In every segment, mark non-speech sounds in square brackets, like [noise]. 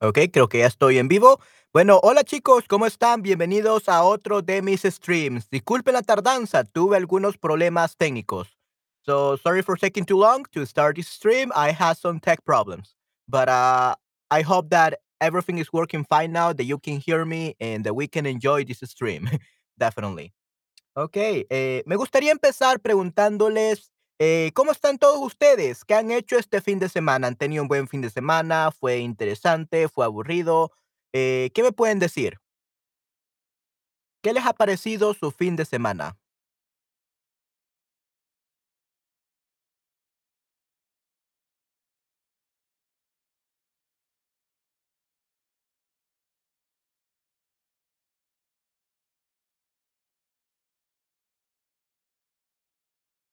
Ok, creo que ya estoy en vivo. Bueno, hola chicos, ¿cómo están? Bienvenidos a otro de mis streams. Disculpen la tardanza, tuve algunos problemas técnicos. So, sorry for taking too long to start this stream. I had some tech problems. But uh, I hope that everything is working fine now, that you can hear me and that we can enjoy this stream. [laughs] Definitely. Ok, eh, me gustaría empezar preguntándoles, eh, ¿cómo están todos ustedes? ¿Qué han hecho este fin de semana? ¿Han tenido un buen fin de semana? ¿Fue interesante? ¿Fue aburrido? Eh, ¿qué me pueden decir? ¿Qué les ha parecido su fin de semana?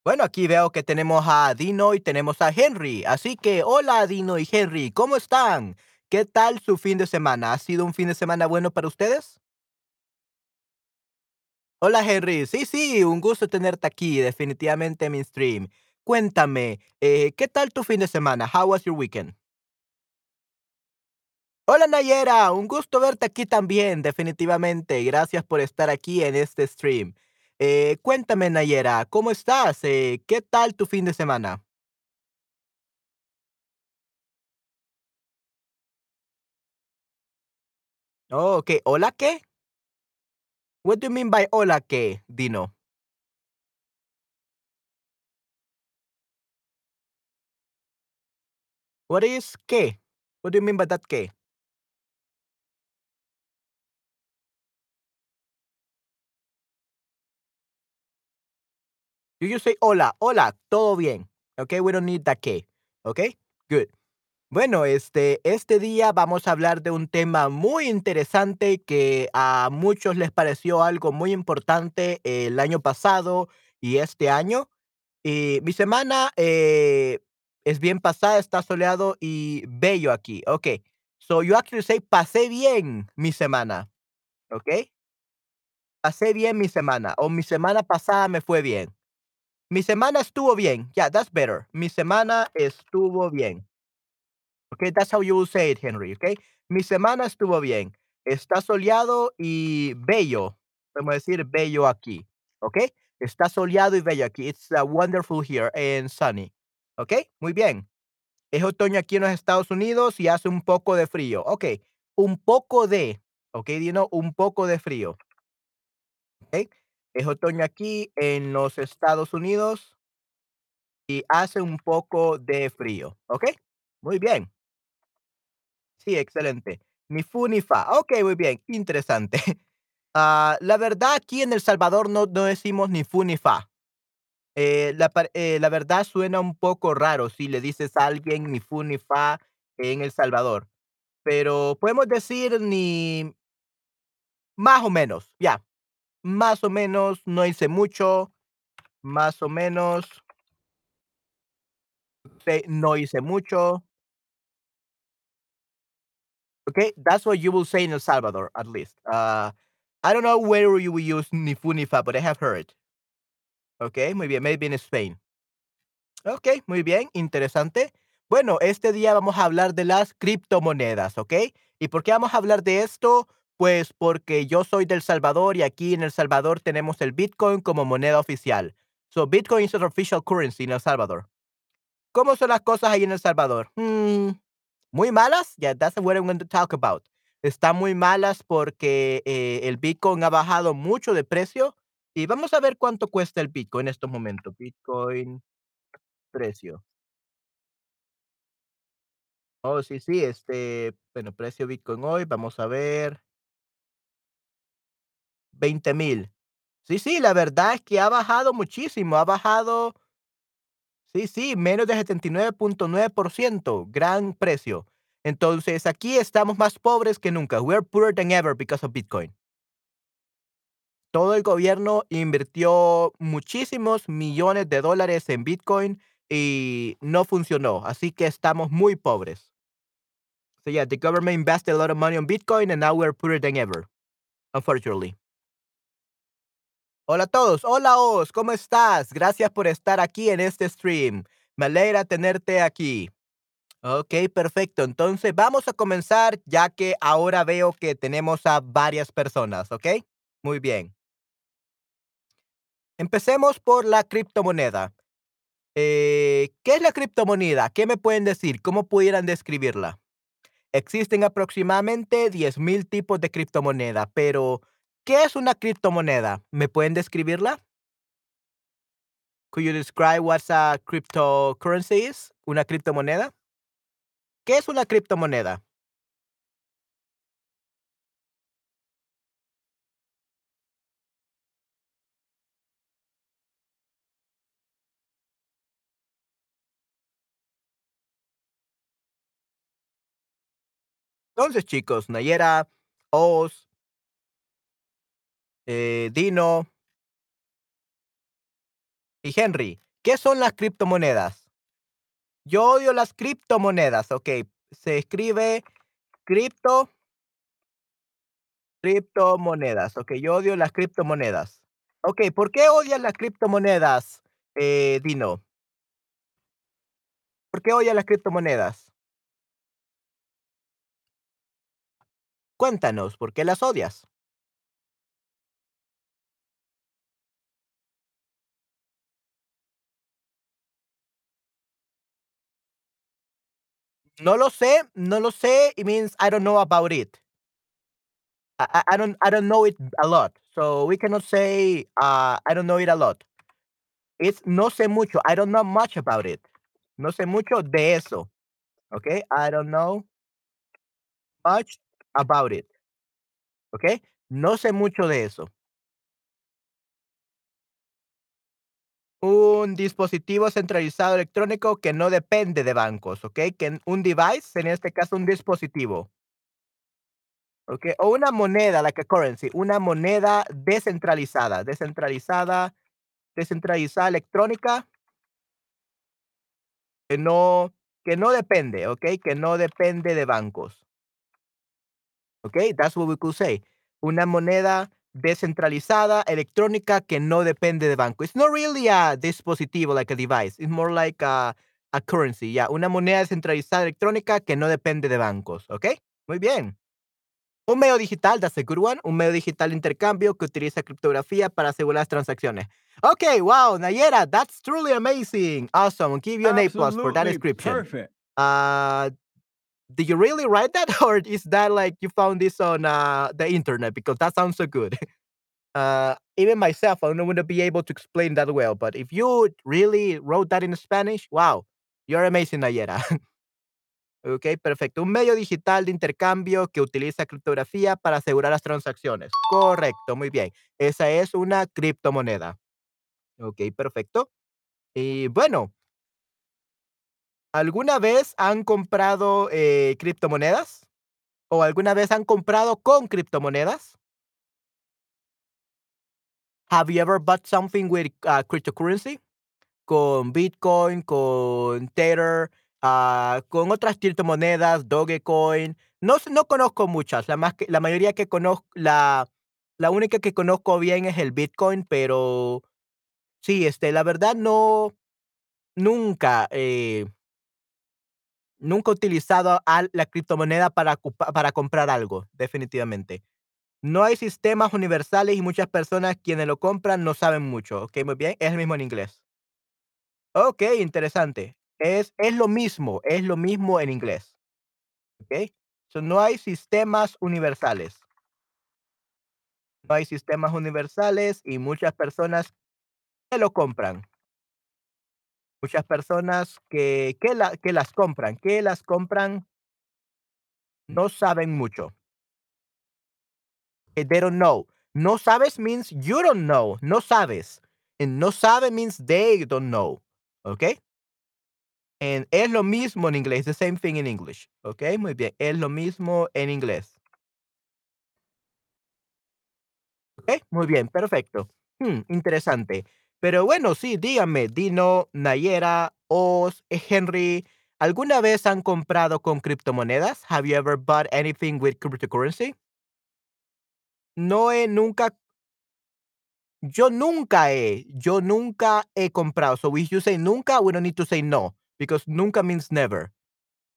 Bueno, aquí veo que tenemos a Dino y tenemos a Henry. Así que, hola Dino y Henry, ¿cómo están? ¿Qué tal su fin de semana? ¿Ha sido un fin de semana bueno para ustedes? Hola Henry, sí, sí, un gusto tenerte aquí, definitivamente en mi stream. Cuéntame, eh, ¿qué tal tu fin de semana? How was your weekend? Hola Nayera, un gusto verte aquí también, definitivamente. Gracias por estar aquí en este stream. Eh, cuéntame Nayera, ¿cómo estás? Eh, ¿qué tal tu fin de semana? Oh, ok, ¿hola qué? What do you mean by hola qué, Dino? What is qué? What do you mean by that qué? You just say hola, hola, todo bien. Okay, we don't need that qué. Okay, good. Bueno, este, este día vamos a hablar de un tema muy interesante que a muchos les pareció algo muy importante el año pasado y este año. Y mi semana eh, es bien pasada, está soleado y bello aquí. Okay, so you actually say pasé bien mi semana. Okay, pasé bien mi semana o mi semana pasada me fue bien. Mi semana estuvo bien. Yeah, that's better. Mi semana estuvo bien. Okay, that's how you will say it, Henry, okay? Mi semana estuvo bien. Está soleado y bello. Podemos decir bello aquí, okay? Está soleado y bello aquí. It's uh, wonderful here and sunny. Okay, muy bien. Es otoño aquí en los Estados Unidos y hace un poco de frío. Okay, un poco de, okay, Dino, un poco de frío. Okay, es otoño aquí en los Estados Unidos y hace un poco de frío. Okay, muy bien. Sí, excelente. Ni fu ni fa. Okey, muy bien, interesante. [laughs] Ah, la verdad, aquí en El Salvador no decimos ni fu ni fa. Eh, eh, la verdad suena un poco raro si le dices a alguien ni fu ni fa en El Salvador, pero podemos decir ni más o menos, ya, más o menos, no hice mucho, más o menos, no hice mucho. Okay, that's what you will say in El Salvador, at least. Uh, I don't know where you will use ni fu ni fa, but I have heard. Okay, muy bien, maybe in Spain. Okay, muy bien, interesante. Bueno, este día vamos a hablar de las criptomonedas, ¿ok? ¿Y por qué vamos a hablar de esto? Pues porque yo soy del Salvador y aquí en El Salvador tenemos el Bitcoin como moneda oficial. So Bitcoin is an official currency in El Salvador. ¿Cómo son las cosas ahí en El Salvador? Hmm, muy malas. Yeah, that's what I'm going to talk about. Están muy malas porque eh, el Bitcoin ha bajado mucho de precio y vamos a ver cuánto cuesta el Bitcoin en estos momentos. Bitcoin, precio. Oh, sí, sí, este, bueno, precio Bitcoin hoy, vamos a ver, veinte mil. Sí, sí, la verdad es que ha bajado muchísimo, ha bajado, sí, sí, menos de setenta y nueve nueve punto por ciento, gran precio. Entonces, aquí estamos más pobres que nunca. We're poorer than ever because of Bitcoin. Todo el gobierno invirtió muchísimos millones de dólares en Bitcoin y no funcionó, así que estamos muy pobres. So yeah, the government invested a lot of money on Bitcoin and now we're poorer than ever, unfortunately. Hola a todos, hola Oz, ¿cómo estás? Gracias por estar aquí en este stream. Me alegra tenerte aquí. Okey, perfecto. Entonces, vamos a comenzar, ya que ahora veo que tenemos a varias personas, ¿ok? Muy bien. Empecemos por la criptomoneda. Eh, ¿qué es la criptomoneda? ¿Qué me pueden decir? ¿Cómo pudieran describirla? Existen aproximadamente 10,000 tipos de criptomoneda, pero ¿qué es una criptomoneda? ¿Me pueden describirla? Could you describe what's a cryptocurrency is? ¿Una criptomoneda? ¿Qué es una criptomoneda? Entonces, chicos, Nayera, Oz, eh, Dino y Henry, ¿qué son las criptomonedas? Yo odio las criptomonedas, okey. Se escribe cripto criptomonedas, okey, yo odio las criptomonedas. Okey, ¿por qué odias las criptomonedas, eh, Dino? ¿Por qué odias las criptomonedas? Cuéntanos, ¿por qué las odias? No lo sé, no lo sé, it means I don't know about it. I I don't I don't know it a lot, so we cannot say, uh, I don't know it a lot. It's no sé mucho, I don't know much about it. No sé mucho de eso, Okay? I don't know much about it, Okay? No sé mucho de eso. Un dispositivo centralizado electrónico que no depende de bancos, okey, que un device, en este caso, un dispositivo. Okey, o una moneda, like a currency, una moneda descentralizada, descentralizada descentralizada electrónica que no que no depende, okey, que no depende de bancos. Okey, that's what we could say. Una moneda descentralizada electrónica que no depende de banco. It's not really a dispositivo like a device, it's more like a a currency, yeah, una moneda descentralizada electrónica que no depende de bancos, ¿okey? Muy bien. Un medio digital, that's a good one. Un medio digital de intercambio que utiliza criptografía para asegurar las transacciones. Okay, wow, Nayera, that's truly amazing. Awesome. I'll give you an A plus for that description. perfect. Uh, did you really write that, [laughs] or is that like you found this on uh, the internet? Because that sounds so good. [laughs] Uh, even myself, I wouldn't be able to explain that well. But if you really wrote that in Spanish, wow, you're amazing, Nayera. [laughs] Ok, perfecto. Un medio digital de intercambio que utiliza criptografía para asegurar las transacciones. Correcto, muy bien. Esa es una criptomoneda. Ok, perfecto. Y bueno, ¿alguna vez han comprado eh, criptomonedas? ¿O alguna vez han comprado con criptomonedas? Have you ever bought something with uh, cryptocurrency? Con Bitcoin, con Tether, ah, con otras criptomonedas, Dogecoin. No no conozco muchas. La más la mayoría que conozco, la, la única que conozco bien es el Bitcoin, pero sí, este, la verdad no, nunca, eh, nunca utilizado al- la criptomoneda para, para comprar algo, definitivamente. No hay sistemas universales y muchas personas quienes lo compran no saben mucho. Ok, muy bien. Es el mismo en inglés. Okey, interesante. Es es lo mismo, es lo mismo en inglés, ¿okey? So, no hay sistemas universales. No hay sistemas universales y muchas personas que lo compran. Muchas personas que que que las compran que las compran no saben mucho. Eh, they don't know. No sabes means you don't know, no sabes. And no sabe means they don't know, ¿okey? And es lo mismo en inglés, the same thing in English, ¿okey? Muy bien, es lo mismo en inglés. Okey, muy bien, perfecto. Mm, interesante. Pero bueno, sí, díganme, Dino, Nayera, Oz, Henry, ¿alguna vez han comprado con criptomonedas? Have you ever bought anything with cryptocurrency? No he nunca yo nunca he yo nunca he comprado. So if you say nunca, we don't need to say no, because nunca means never.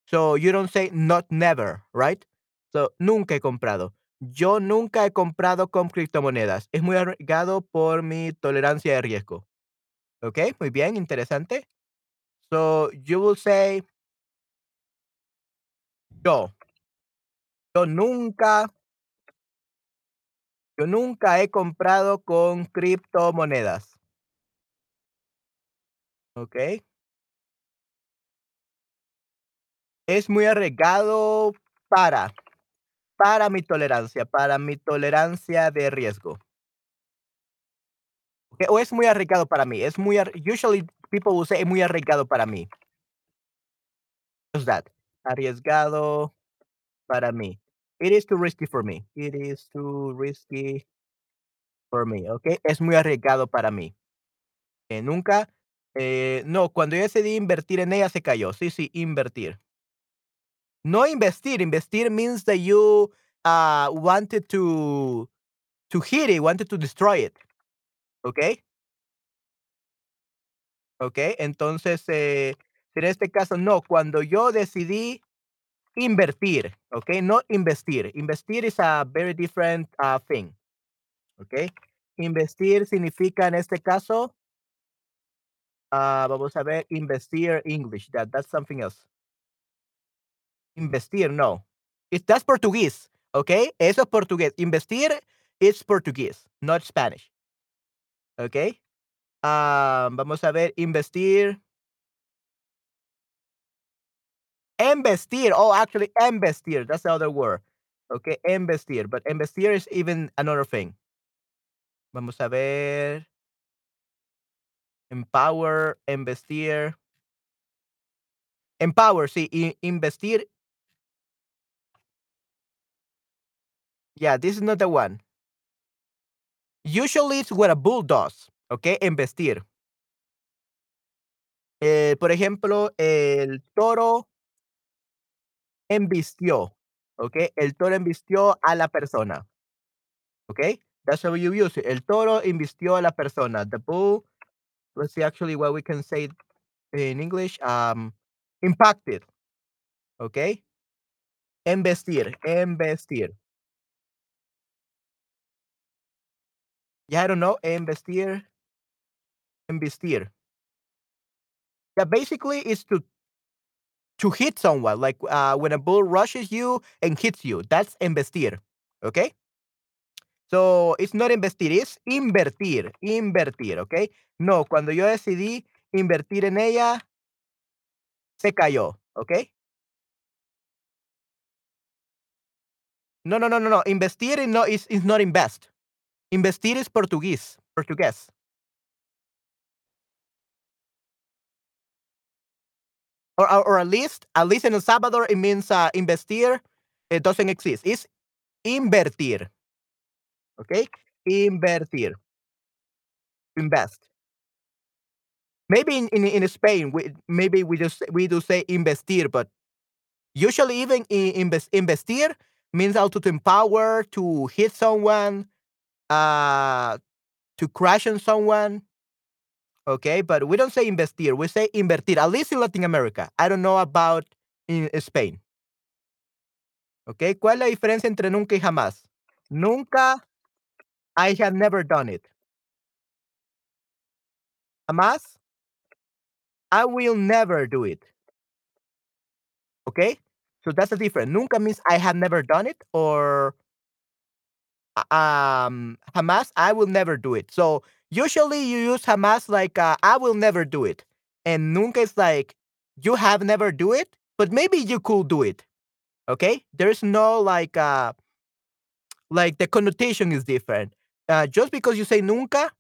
So you don't say not never, right? So nunca he comprado. Yo nunca he comprado con criptomonedas. Es muy arriesgado por mi tolerancia de riesgo. Okay, muy bien, interesante. So you will say yo. Yo nunca yo nunca he comprado con criptomonedas. Okey. Es muy arriesgado para para mi tolerancia, para mi tolerancia de riesgo. Okey, o es muy arriesgado para mí, es muy usually people will say es muy arriesgado para mí. What's that? Arriesgado para mí. It is too risky for me. It is too risky for me, okey, es muy arriesgado para mí. Eh, nunca, eh, no, cuando yo decidí invertir en ella se cayó. Sí, sí, invertir. No investir, investir means that you, ah, wanted to to hit it, wanted to destroy it, Okay. Ok, entonces, eh, en este caso, no, cuando yo decidí invertir, ok, no investir. Investir is a very different, ah, thing, Ok, Investir significa en este caso ah, vamos a ver, investir English, that that's something else. Investir, no. It that's Portuguese, okay? eso es portugués. Investir is Portuguese, not Spanish. Okay? Ah, vamos a ver, investir Embestir, oh, actually, embestir, that's the other word. Okay, embestir, but embestir is even another thing. Vamos a ver. Empower, embestir. Empower, sí, investir Yeah, this is not the one. Usually it's what a bull does, okey, embestir. Eh, por ejemplo, el toro embistió, okey, el toro embistió a la persona. Okey, that's how you use it. El toro embistió a la persona. The bull, let's see actually what we can say in English, um, impacted. Okey. Embestir, embestir. Yeah, I don't know, Investir. Investir. Yeah, basically it's to to hit someone, like, uh, when a bull rushes you and hits you, that's investir. Okay? So, it's not embestir, it's invertir, invertir, okey. No, cuando yo decidí invertir en ella se cayó, okey. No, no, no, no, no, investir no is is not invest. Investir is portugués, portugués. Or or or at least at least in El Salvador, it means, uh, investir, it doesn't exist. It's invertir. Okay? invertir. Invest. Maybe in in in Spain, we maybe we just we do say investir, but usually even i inves investir means also to empower, to hit someone, uh, to crash on someone. Okay, but we don't say investir, we say invertir, at least in Latin America. I don't know about in Spain. Okay, ¿cuál es la diferencia entre nunca y jamás? Nunca I have never done it. Jamás I will never do it. Okay? So that's the difference. Nunca means I have never done it or um, jamás, I will never do it. So usually you use jamás like uh, I will never do it. And nunca is like you have never do it, but maybe you could do it. Okay? There's no like uh like the connotation is different. Uh, just because you say nunca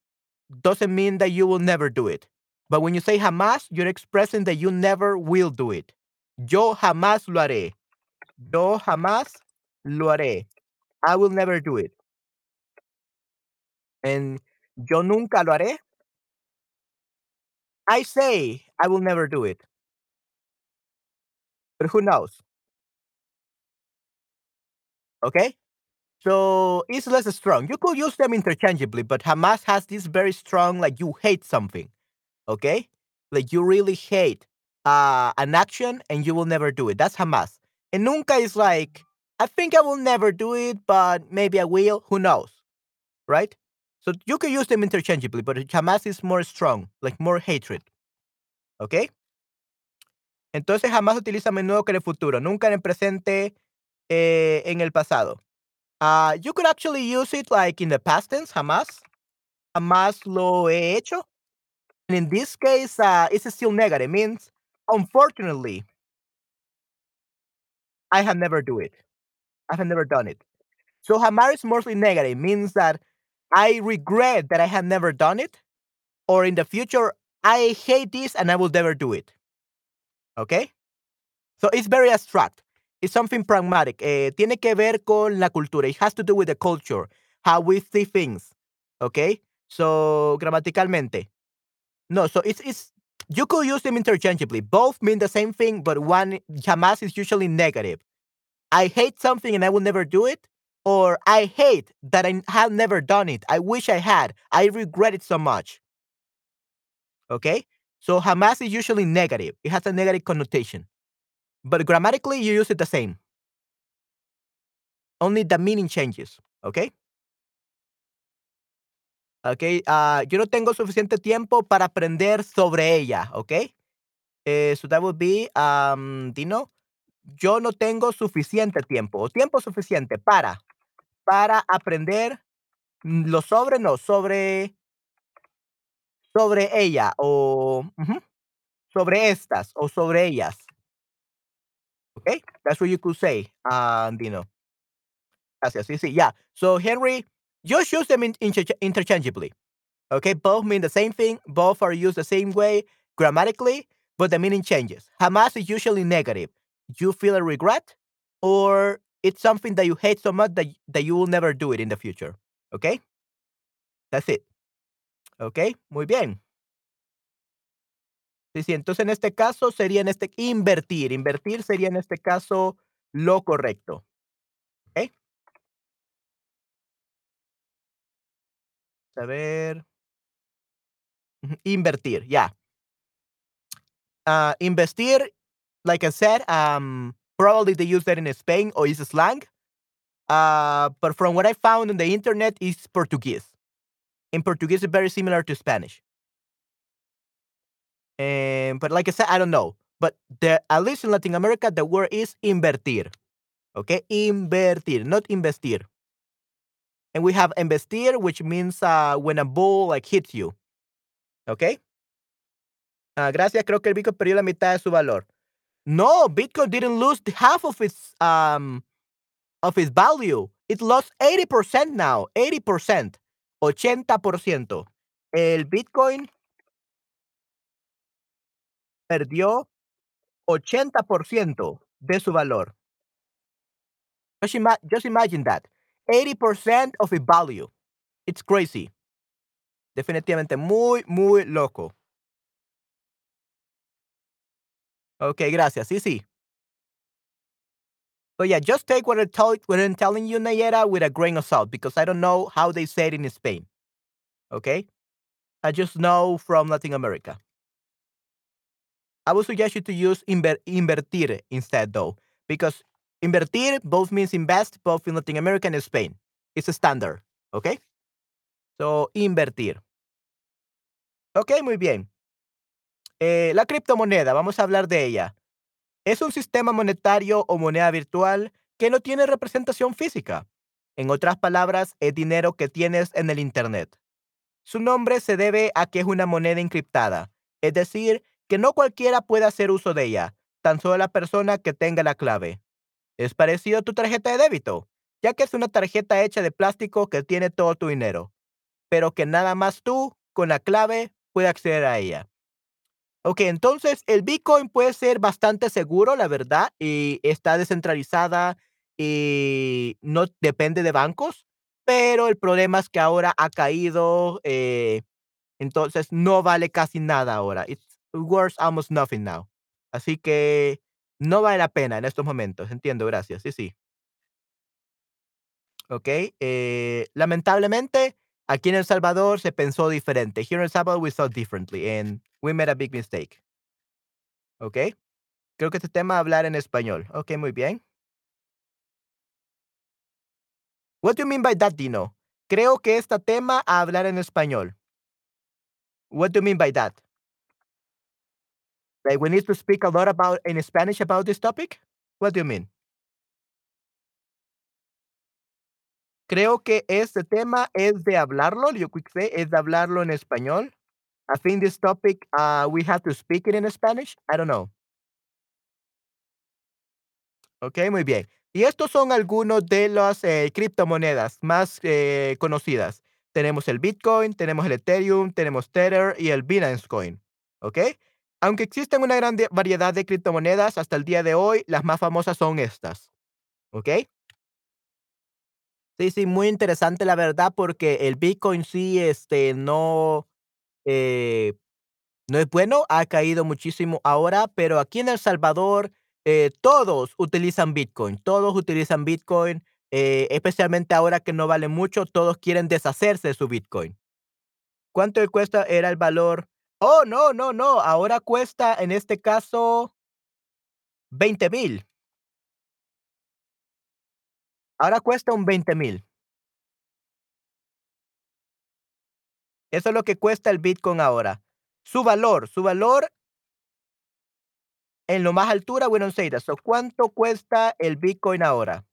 doesn't mean that you will never do it. But when you say jamás, you're expressing that you never will do it. Yo jamás lo haré. Yo jamás lo haré. I will never do it. And yo nunca lo haré. I say I will never do it. But who knows? Okay? So it's less strong. You could use them interchangeably, but jamás has this very strong, like you hate something. Okay? Like you really hate uh, an action and you will never do it. That's jamás. And nunca is like, I think I will never do it, but maybe I will. Who knows? Right? So you can use them interchangeably, but jamás is more strong, like more hatred. ¿Ok? Entonces jamás utiliza a menudo que en el futuro, nunca en el presente, eh, en el pasado. Uh, you could actually use it like in the past tense, jamás. Jamás lo he hecho. And in this case, uh, it's still negative. Means, unfortunately, I have never do it. I have never done it. So jamás is mostly negative. Means that I regret that I have never done it. Or in the future, I hate this and I will never do it. Okay? So it's very abstract. It's something pragmatic. Eh, tiene que ver con la cultura. It has to do with the culture, how we see things. Okay? So, gramaticalmente. No, so it's, it's, you could use them interchangeably. Both mean the same thing, but one, jamás is usually negative. I hate something and I will never do it. Or I hate that I have never done it. I wish I had. I regret it so much. Okay? So jamás is usually negative. It has a negative connotation. But grammatically, you use it the same. Only the meaning changes. Okay? Okay, uh, yo no tengo suficiente tiempo para aprender sobre ella. Okay? Eh, so that would be, um, Dino, yo no tengo suficiente tiempo o tiempo suficiente para, para aprender lo sobre, no, sobre, sobre ella o sobre estas o sobre ellas. Okay, that's what you could say, uh, Dino. Gracias. Sí, sí, yeah. So Henry, just use them in, intercha- interchangeably. Okay, both mean the same thing. Both are used the same way grammatically, but the meaning changes. Jamás is usually negative. You feel a regret, or it's something that you hate so much that, that you will never do it in the future. Okay, that's it. Okay, muy bien. Sí, sí, entonces en este caso sería en este invertir. Invertir sería en este caso lo correcto. ¿Ok? A ver. Invertir, yeah. Uh, investir, like I said, um, probably they use that in Spain or is slang. Uh, but from what I found on the internet, is Portuguese. In Portuguese, it's very similar to Spanish. And but like I said, I don't know. But the at least in Latin America, the word is invertir. Okay, invertir, not investir. And we have investir, which means uh, when a ball like hits you. Okay. Ah, gracias, creo que el Bitcoin perdió la mitad de su valor. No, Bitcoin didn't lose half of its um of its value. It lost 80% now, 80%, 80%. El Bitcoin perdió 80% de su valor. Just, just imagine that. 80% of its value. It's crazy. Definitivamente muy, muy loco. Ok, gracias. Sí, sí. But yeah, just take what, I tell, what I'm telling you, Nayera, with a grain of salt because I don't know how they say it in Spain. Okay? I just know from Latin America. I would suggest you to use inver- invertir instead, though, because invertir both means invest, both in Latin America and Spain. It's a standard. Okay? So, invertir. Ok, muy bien. Eh, la criptomoneda, vamos a hablar de ella. Es un sistema monetario o moneda virtual que no tiene representación física. En otras palabras, es dinero que tienes en el Internet. Su nombre se debe a que es una moneda encriptada, es decir, que no cualquiera puede hacer uso de ella, tan solo la persona que tenga la clave. Es parecido a tu tarjeta de débito, ya que es una tarjeta hecha de plástico que tiene todo tu dinero, pero que nada más tú, con la clave, puedes acceder a ella. Ok, entonces el Bitcoin puede ser bastante seguro, la verdad, y está descentralizada y no depende de bancos, pero el problema es que ahora ha caído, eh, entonces no vale casi nada ahora. It's worth almost nothing now. Así que no vale la pena en estos momentos. Entiendo, gracias. Sí, sí. Ok, eh, lamentablemente aquí en El Salvador se pensó diferente. Here in El Salvador we thought differently and we made a big mistake. Okey. Creo que este tema hablar en español. Okey, muy bien. What do you mean by that, Dino? Creo que este tema hablar en español. What do you mean by that? Like, we need to speak a lot about in Spanish about this topic? What do you mean? Creo que este tema es de hablarlo, you could say, es de hablarlo en español. I think this topic, uh, we have to speak it in Spanish. I don't know. Okey, muy bien. Y estos son algunos de las, eh, criptomonedas más, eh, conocidas. Tenemos el Bitcoin, tenemos el Ethereum, tenemos Tether y el Binance Coin, ¿okey? Aunque existen una gran variedad de criptomonedas hasta el día de hoy, las más famosas son estas, ¿okey? Sí, sí, muy interesante, la verdad, porque el Bitcoin sí, este, no, eh, no es bueno, ha caído muchísimo ahora, pero aquí en El Salvador, eh, todos utilizan Bitcoin, todos utilizan Bitcoin, eh, especialmente ahora que no vale mucho, todos quieren deshacerse de su Bitcoin. ¿Cuánto cuesta era el valor? Oh, no, no, no, ahora cuesta, en este caso 20,000. Ahora cuesta un 20,000. Eso es lo que cuesta el Bitcoin ahora. Su valor, su valor en lo más altura, say that. So, ¿cuánto cuesta el Bitcoin ahora?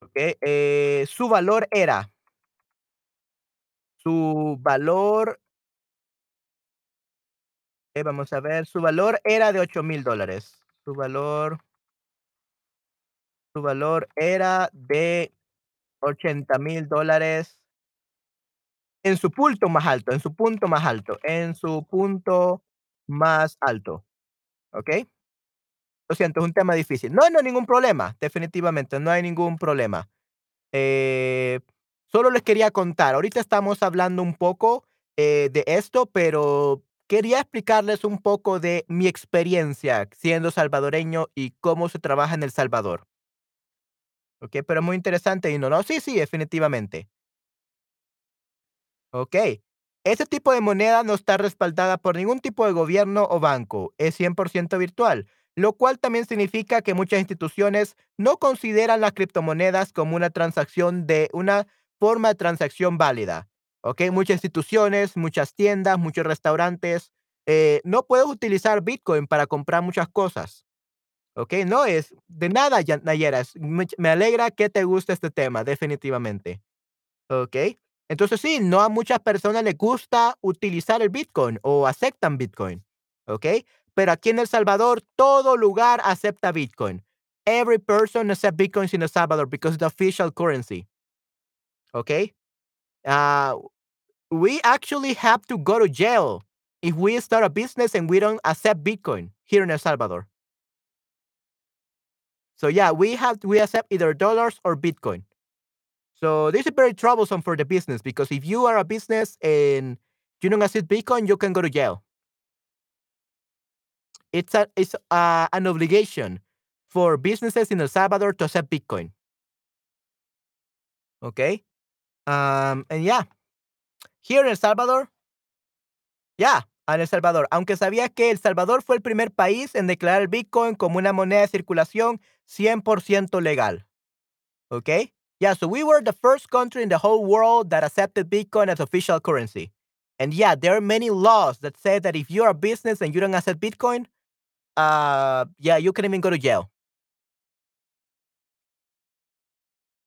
Okey, eh, su valor era su valor vamos a ver, su valor era de $8000 dólares. Su valor su valor era de $80,000 dólares en su punto más alto, en su punto más alto, en su punto más alto, ¿okey? Lo siento, es un tema difícil. No, no hay ningún problema, definitivamente, no hay ningún problema. Eh, solo les quería contar, ahorita estamos hablando un poco, eh, de esto, pero quería explicarles un poco de mi experiencia siendo salvadoreño y cómo se trabaja en El Salvador. Okey, pero muy interesante, y no, no, sí, sí, definitivamente. Okey. Este tipo de moneda no está respaldada por ningún tipo de gobierno o banco, es 100% virtual, lo cual también significa que muchas instituciones no consideran las criptomonedas como una transacción de una forma de transacción válida, ¿okey? Muchas instituciones, muchas tiendas, muchos restaurantes, eh, no puedes utilizar Bitcoin para comprar muchas cosas, ¿okey? No es de nada, ya Nayera, me alegra que te guste este tema, definitivamente. Okey. Entonces sí, no a muchas personas les gusta utilizar el Bitcoin o aceptan Bitcoin, ¿okey? Pero aquí en El Salvador, todo lugar acepta Bitcoin. Every person accept Bitcoins in El Salvador because it's the official currency. ¿Okey? Ah, we actually have to go to jail if we start a business and we don't accept Bitcoin here in El Salvador. So yeah, we have we accept either dollars or Bitcoin. So this is very troublesome for the business because if you are a business and you don't accept Bitcoin, you can go to jail. It's a it's a an obligation for businesses in El Salvador to accept Bitcoin. Okay? Um, and yeah, here in El Salvador yeah, en El Salvador, aunque sabía que El Salvador fue el primer país en declarar el Bitcoin como una moneda de circulación 100% legal. Okay? Yeah, so we were the first country in the whole world that accepted Bitcoin as official currency. And yeah, there are many laws that say that if you're a business and you don't accept Bitcoin, uh, yeah, you can even go to jail.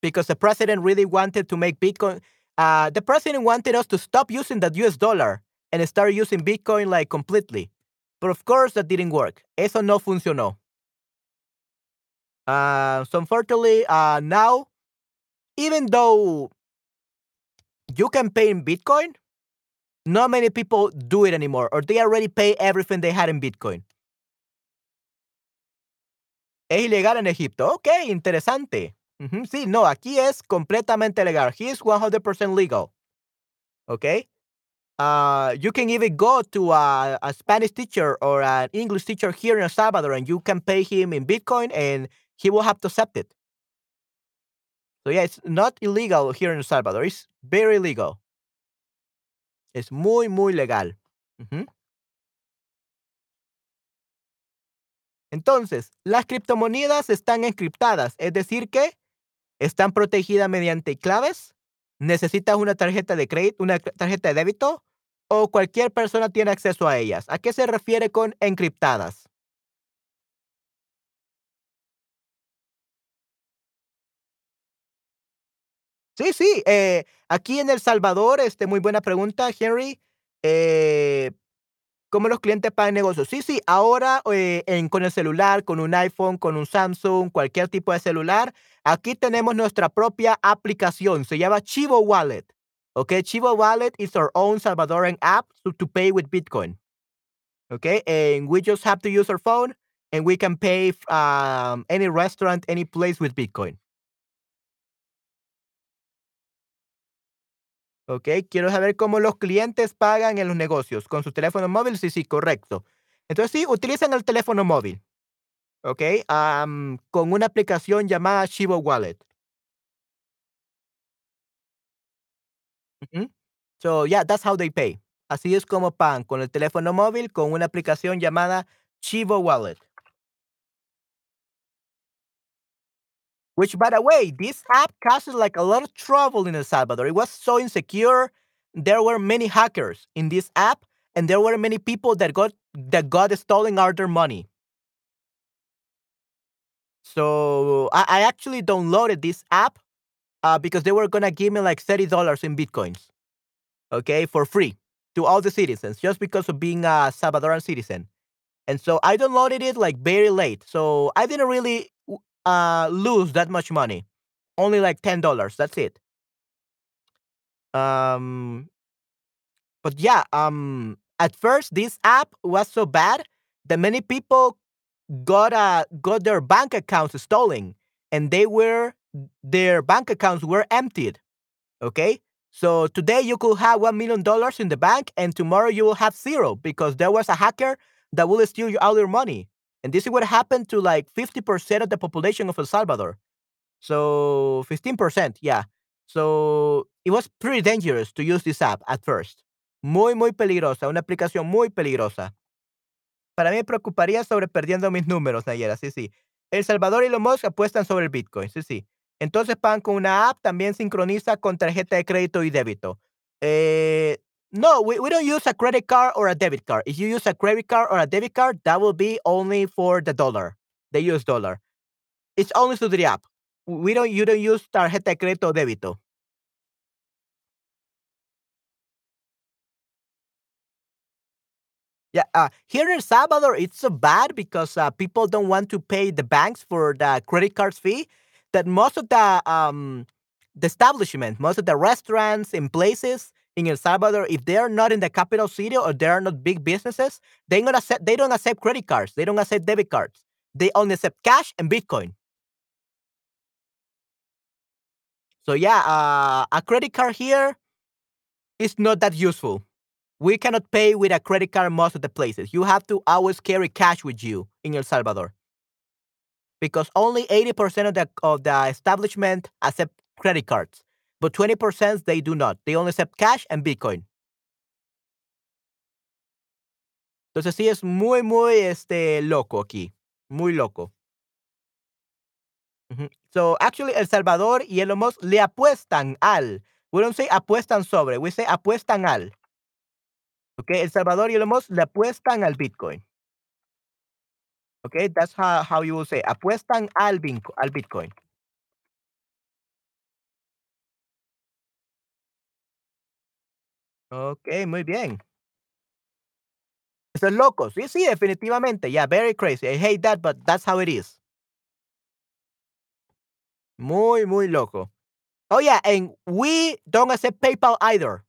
Because the president really wanted to make Bitcoin uh, the president wanted us to stop using the US dollar and start using Bitcoin, like, completely. But of course, that didn't work. Eso no funcionó. Uh, so unfortunately, uh, now, even though you can pay in Bitcoin, not many people do it anymore, or they already pay everything they had in Bitcoin. Es ilegal en Egipto. Okey, interesante. Ujú, sí, no, aquí es completamente legal. Here is 100% legal. Okey. Uh, you can even go to a a Spanish teacher or an English teacher here in El Salvador, and you can pay him in Bitcoin, and he will have to accept it. So yeah, it's not illegal here in El Salvador, it's very legal. Es muy, muy legal. Entonces, las criptomonedas están encriptadas, es decir que están protegidas mediante claves. Necesitas una tarjeta de crédito, una tarjeta de débito o cualquier persona tiene acceso a ellas. ¿A qué se refiere con encriptadas? Sí, sí, eh, aquí en El Salvador, este, muy buena pregunta, Henry. Eh, ¿Cómo los clientes pagan negocios? Sí, sí, ahora eh, en, con el celular, con un iPhone, con un Samsung, cualquier tipo de celular, aquí tenemos nuestra propia aplicación. Se llama Chivo Wallet. Okay, Chivo Wallet is our own Salvadoran app to, pay with Bitcoin. Okay, and we just have to use our phone and we can pay um, any restaurant, any place with Bitcoin. ¿Ok? Quiero saber cómo los clientes pagan en los negocios. ¿Con su teléfono móvil? Sí, sí, correcto. Entonces, sí, utilizan el teléfono móvil, ¿ok? con una aplicación llamada Shibo Wallet. So, yeah, that's how they pay. Así es como pagan, con el teléfono móvil, con una aplicación llamada Chivo Wallet. Which, by the way, this app caused like a lot of trouble in El Salvador. It was so insecure. There were many hackers in this app, and there were many people that got that got stolen all their money. So I, I actually downloaded this app uh, because they were gonna give me like thirty dollars in bitcoins, okay, for free to all the citizens just because of being a Salvadoran citizen. And so I downloaded it like very late. So I didn't really uh, lose that much money. Only like ten dollars. That's it. Um, but yeah. Um, at first this app was so bad that many people got uh got their bank accounts stolen, and they were their bank accounts were emptied. Okay. So today you could have one million dollars in the bank, and tomorrow you will have zero because there was a hacker that will steal all your money. And this is what happened to like 50% of the population of El Salvador. So 15%, yeah. So it was pretty dangerous to use this app at first. Muy, muy peligrosa, una aplicación muy peligrosa. Para mí me preocuparía sobre perdiendo mis números, Nayera, sí, sí. El Salvador y los Musk apuestan sobre el Bitcoin, sí, sí. Entonces, pan con una app también sincroniza con tarjeta de crédito y débito. Eh, no, we, we don't use a credit card or a debit card. If you use a credit card or a debit card, that will be only for the dollar, the US dollar. It's only through the app. We don't you don't use tarjeta de crédito débito. Yeah, uh, here in Salvador, it's so bad because uh, people don't want to pay the banks for the credit cards fee. That most of the um, the establishment, most of the restaurants and places, in El Salvador, if they are not in the capital city or they are not big businesses, they don't accept they don't accept credit cards. They don't accept debit cards. They only accept cash and Bitcoin. So yeah, uh, a credit card here is not that useful. We cannot pay with a credit card most of the places. You have to always carry cash with you in El Salvador. Because only 80% of the of the establishment accept credit cards. But 20% they do not. They only accept cash and Bitcoin. Entonces sí es muy, muy este, loco aquí. Muy loco. So actually El Salvador y Elon Musk le apuestan al. We don't say apuestan sobre, we say apuestan al. Okay, El Salvador y Elon Musk le apuestan al Bitcoin. Okay, that's how, how you will say. Apuestan al, al Bitcoin. Okey, muy bien. Eso es loco. Sí, sí, definitivamente. Yeah, very crazy. I hate that, but that's how it is. Muy, muy loco. Oh, yeah, and we don't accept PayPal either.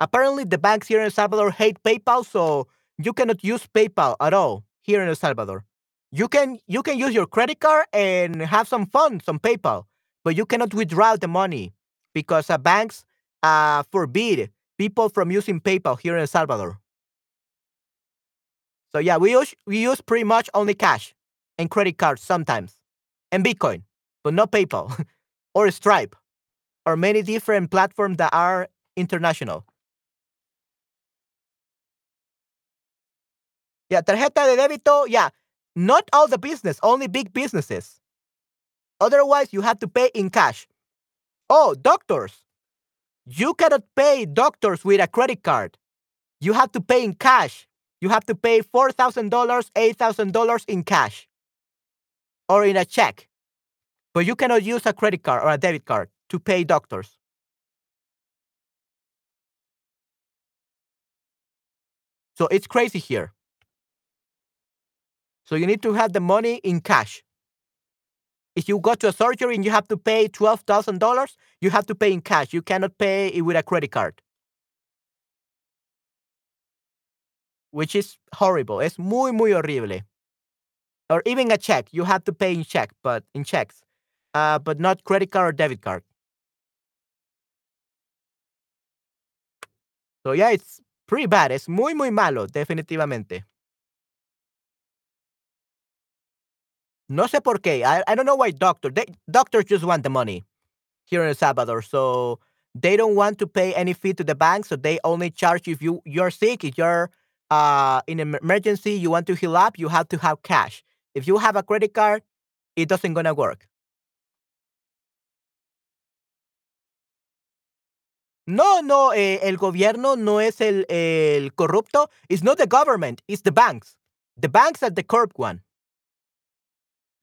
Apparently, the banks here in El Salvador hate PayPal, so you cannot use PayPal at all here in El Salvador. You can you can use your credit card and have some funds on PayPal, but you cannot withdraw the money because uh, banks uh, forbid people from using PayPal here in El Salvador. So yeah, we use we use pretty much only cash and credit cards sometimes, and Bitcoin, but not PayPal [laughs] or Stripe or many different platforms that are international. Yeah, tarjeta de débito, yeah. Not all the business, only big businesses. Otherwise, you have to pay in cash. Oh, doctors. You cannot pay doctors with a credit card. You have to pay in cash. You have to pay $4,000, $8,000 in cash or in a check. But you cannot use a credit card or a debit card to pay doctors. So it's crazy here. So you need to have the money in cash. If you go to a surgery and you have to pay $12,000, you have to pay in cash. You cannot pay it with a credit card. Which is horrible. Es muy, muy horrible. Or even a check. You have to pay in check, but in checks. Uh, but not credit card or debit card. So yeah, it's pretty bad. Es muy, muy malo, definitivamente. No sé por qué. I, I don't know why doctor. They, doctors just want the money here in El Salvador. So they don't want to pay any fee to the bank. So they only charge if you you're sick, if you're uh, in an emergency, you want to heal up, you have to have cash. If you have a credit card, it doesn't gonna work. No, no, eh, el gobierno no es el, el corrupto. It's not the government, it's the banks. The banks are the corrupt one.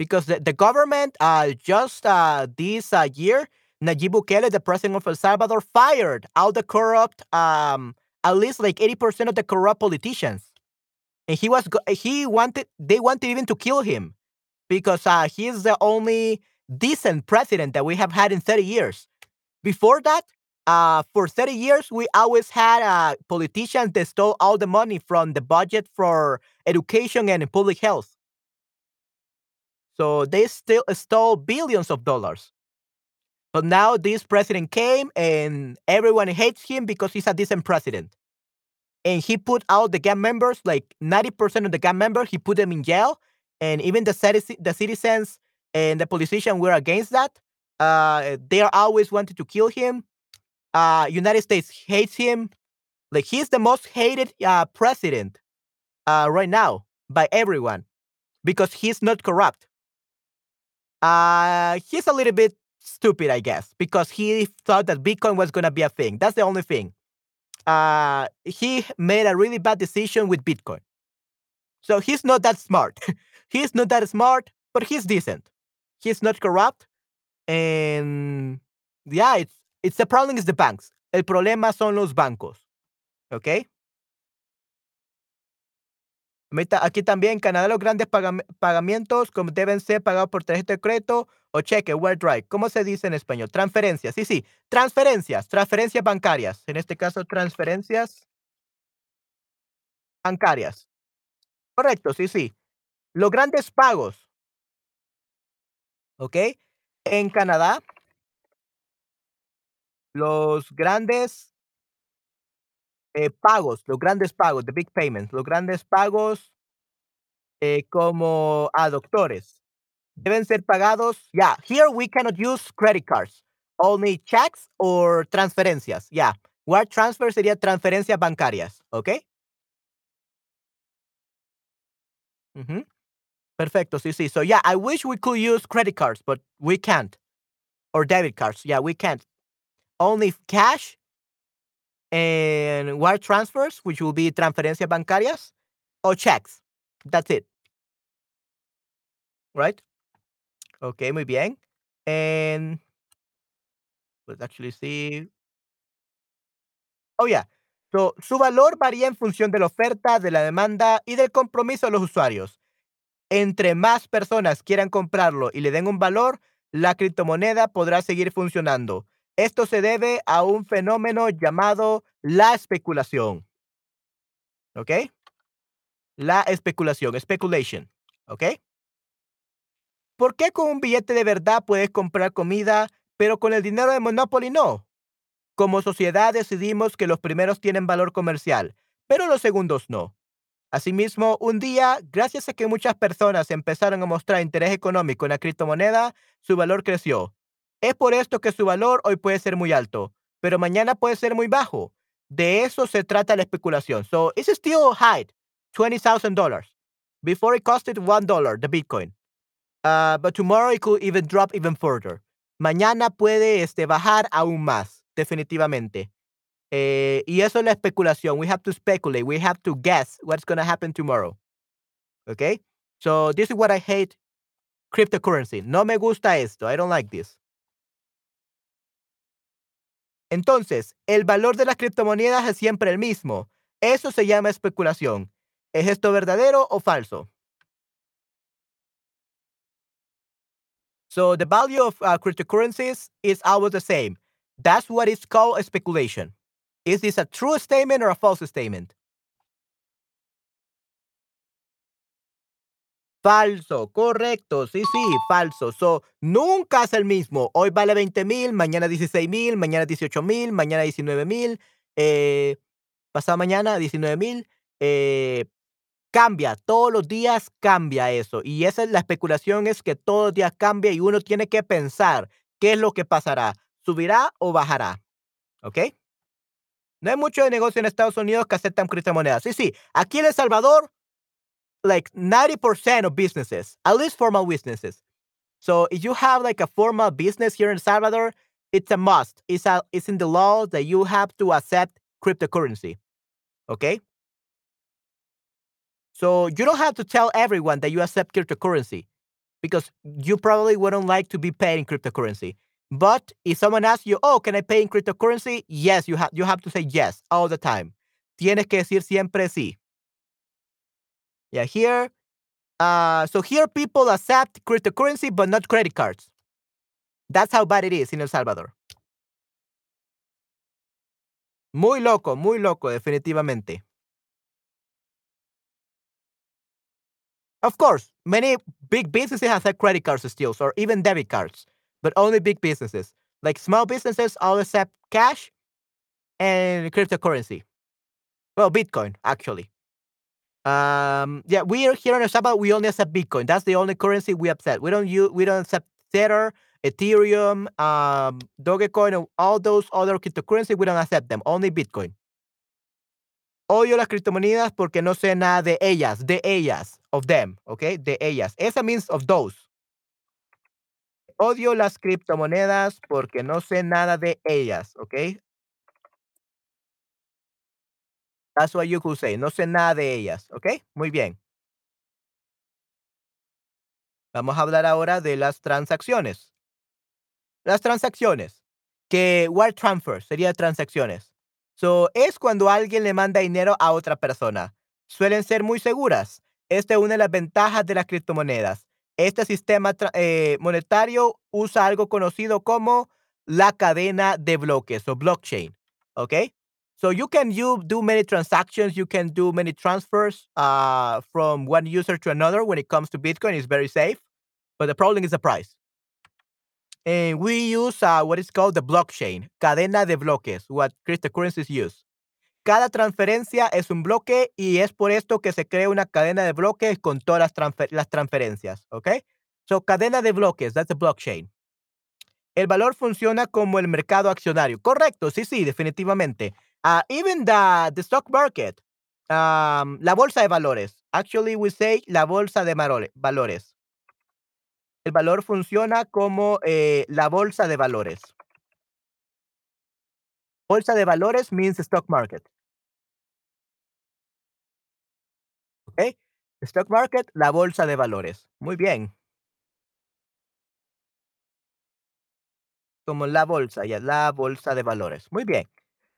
Because the, the government, uh, just uh, this uh, year, Nayib Bukele, the president of El Salvador, fired all the corrupt, um, at least like 80% of the corrupt politicians. And he was, he wanted, they wanted even to kill him because uh, he's the only decent president that we have had in 30 years. Before that, uh, for 30 years, we always had uh, politicians that stole all the money from the budget for education and public health. So they still stole billions of dollars. But now this president came and everyone hates him because he's a decent president. And he put out the gang members, like 90% of the gang members, he put them in jail. And even the, the citizens and the politicians were against that. Uh, they are always wanted to kill him uh, United States hates him. Like he's the most hated uh, president uh, right now by everyone because he's not corrupt. Uh, he's a little bit stupid, I guess, because he thought that Bitcoin was gonna be a thing. That's the only thing. Uh, he made a really bad decision with Bitcoin. So he's not that smart. [laughs] he's not that smart, but he's decent. He's not corrupt, and yeah, it's It's the problem is the banks. El problema son los bancos. ¿Ok? Aquí también, en Canadá, los grandes pagamientos deben ser pagados por tarjeta de crédito o cheque, wire drive. ¿Cómo se dice en español? Transferencias. Sí, sí. Transferencias. Transferencias bancarias. En este caso, transferencias bancarias. Correcto, sí, sí. Los grandes pagos. ¿Ok? En Canadá, los grandes eh, pagos, los grandes pagos, the big payments, los grandes pagos eh, como a doctores deben ser pagados. Yeah, here we cannot use credit cards, only checks or transferencias. Yeah, wire transfer sería transferencias bancarias, ¿ok? Perfecto, sí, sí. So yeah, I wish we could use credit cards, but we can't. Or debit cards. Yeah, we can't only cash and wire transfers, which will be transferencias bancarias, or checks. That's it. Right? Okay, muy bien. And let's actually see. Oh, yeah. So, su valor varía en función de la oferta, de la demanda y del compromiso de los usuarios. Entre más personas quieran comprarlo y le den un valor, la criptomoneda podrá seguir funcionando. Esto se debe a un fenómeno llamado la especulación. ¿Ok? La especulación, speculation. ¿Ok? ¿Por qué con un billete de verdad puedes comprar comida, pero con el dinero de Monopoly no? Como sociedad decidimos que los primeros tienen valor comercial, pero los segundos no. Asimismo, un día, gracias a que muchas personas empezaron a mostrar interés económico en la criptomoneda, su valor creció. Es por esto que su valor hoy puede ser muy alto, pero mañana puede ser muy bajo. De eso se trata la especulación. So, it's still high, $20,000. Before it costed one dollar, the Bitcoin. Uh, but tomorrow it could even drop even further. Mañana puede este, bajar aún más, definitivamente. Eh, y eso es la especulación. We have to speculate. We have to guess what's going to happen tomorrow. Okay? So this is what I hate cryptocurrency. No me gusta esto. I don't like this. Entonces, el valor de las criptomonedas es siempre el mismo. Eso se llama especulación. ¿Es esto verdadero o falso? So the value of uh, cryptocurrencies is always the same. That's what is called speculation. Is this a true statement or a false statement? Falso, correcto, sí, sí, falso. So, nunca es el mismo. Hoy vale 20 mil, mañana 16 mil, mañana 18 mil, mañana 19 mil, eh, pasado mañana 19 mil. Eh, cambia, todos los días cambia eso. Y esa es la especulación, es que todos los días cambia y uno tiene que pensar qué es lo que pasará. ¿Subirá o bajará? ¿Ok? No hay mucho de negocio en Estados Unidos que aceptan criptomonedas. Sí, sí. Aquí en El Salvador, like 90% of businesses, at least formal businesses. So if you have like a formal business here in Salvador, it's a must. It's a, it's in the law that you have to accept cryptocurrency. Okay? So you don't have to tell everyone that you accept cryptocurrency because you probably wouldn't like to be paid in cryptocurrency. But if someone asks you, "Oh, can I pay in cryptocurrency?" Yes, you have you have to say yes all the time. Tienes que decir siempre sí. Yeah, here, uh, so here people accept cryptocurrency but not credit cards. That's how bad it is in El Salvador. Muy loco, muy loco, definitivamente. Of course, many big businesses have credit cards still, or even debit cards, but only big businesses. Like small businesses all accept cash and cryptocurrency. Well, Bitcoin, actually. Um, yeah, we are here in El Salvador. We only accept Bitcoin. That's the only currency we accept. We don't use, we don't accept Tether, Ethereum, um, Dogecoin, all those other cryptocurrencies. We don't accept them. Only Bitcoin. Odio las criptomonedas porque no sé nada de ellas, de ellas, of them, okay, de ellas. Esa means of those. Odio las criptomonedas porque no sé nada de ellas, okay. That's what you could say. No sé nada de ellas, ¿ok? Muy bien. Vamos a hablar ahora de las transacciones. Las transacciones, que wire transfer sería transacciones. So, es cuando alguien le manda dinero a otra persona. Suelen ser muy seguras. Esta es una de las ventajas de las criptomonedas. Este sistema eh, monetario usa algo conocido como la cadena de bloques o blockchain. ¿Ok? So you can you do many transactions, you can do many transfers uh, from one user to another when it comes to Bitcoin. It's very safe, but the problem is the price. And we use uh, what is called the blockchain, cadena de bloques, what cryptocurrencies use. Cada transferencia es un bloque y es por esto que se crea una cadena de bloques con todas las, transfer las transferencias, ¿ok? So, cadena de bloques, that's the blockchain. El valor funciona como el mercado accionario. Correcto, sí, sí, definitivamente. Uh, even the, the stock market, um, la bolsa de valores. Actually, we say la bolsa de valores. El valor funciona como eh, la bolsa de valores. Bolsa de valores means stock market. Okay. Stock market, la bolsa de valores. Muy bien. Como la bolsa, ya, la bolsa de valores. Muy bien.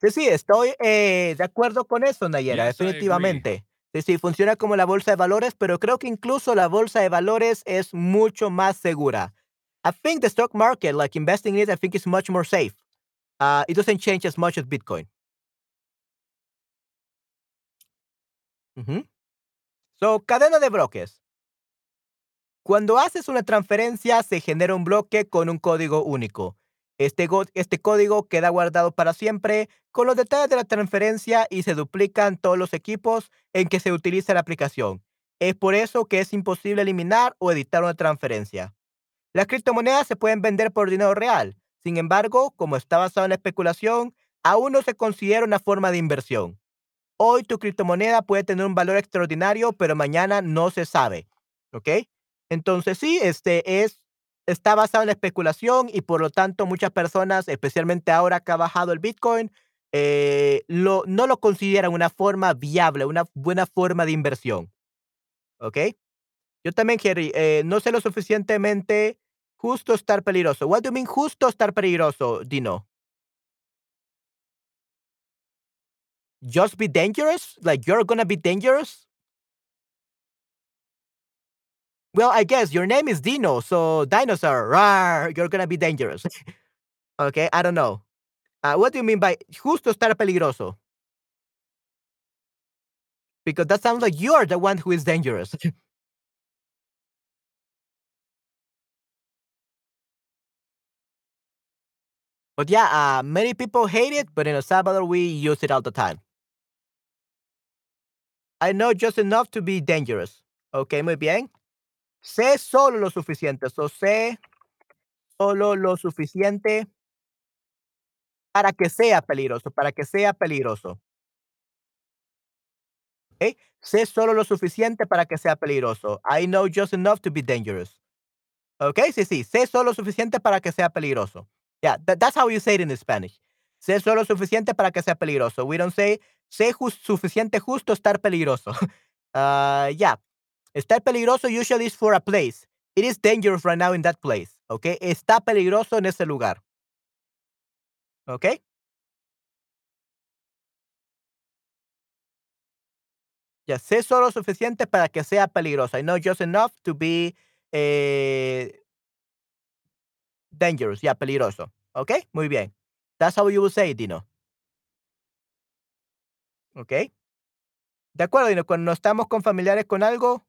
Sí, sí, estoy eh, de acuerdo con eso, Nayera, definitivamente. Sí, sí, funciona como la bolsa de valores, pero creo que incluso la bolsa de valores es mucho más segura. I think the stock market, like investing in it, I think is much more safe. Uh, it doesn't change as much as Bitcoin. So, cadena de bloques. Cuando haces una transferencia, se genera un bloque con un código único. Este, este, código queda guardado para siempre con los detalles de la transferencia y se duplican todos los equipos en que se utiliza la aplicación. Es por eso que es imposible eliminar o editar una transferencia. Las criptomonedas se pueden vender por dinero real. Sin embargo, como está basado en la especulación, aún no se considera una forma de inversión. hoy tu criptomoneda puede tener un valor extraordinario, pero mañana no se sabe, ¿ok? Entonces sí, este es está basado en la especulación y por lo tanto muchas personas, especialmente ahora que ha bajado el Bitcoin, eh, no lo consideran una forma viable, una buena forma de inversión, ¿ok? Yo también, Jerry, eh, no sé lo suficientemente justo estar peligroso. What do you mean justo estar peligroso, Dino? Just be dangerous? Like you're gonna be dangerous? Well, I guess your name is Dino, so dinosaur, rawr, you're gonna be dangerous. [laughs] okay, I don't know. Uh, what do you mean by justo estar peligroso? Because that sounds like you're the one who is dangerous. [laughs] but yeah, uh, many people hate it, but in El Salvador, we use it all the time. I know just enough to be dangerous. Okay, muy bien. Sé solo lo suficiente. So, sé solo lo suficiente para que sea peligroso, para que sea peligroso. ¿Ok? Sé solo lo suficiente para que sea peligroso. I know just enough to be dangerous. ¿Ok? Sí, sí. Sé solo lo suficiente para que sea peligroso. Yeah, that, that's how you say it in Spanish. Sé solo lo suficiente para que sea peligroso. We don't say sé just, suficiente justo estar peligroso. [laughs] uh, yeah. Estar peligroso usually is for a place. It is dangerous right now in that place. Okay. Está peligroso en ese lugar. Okay. Ya sé solo suficiente para que sea peligroso. I know just enough to be eh, dangerous. Ya, peligroso. Okay. Muy bien. That's how you will say, Dino. Okay. De acuerdo, Dino. Cuando estamos con familiares con algo,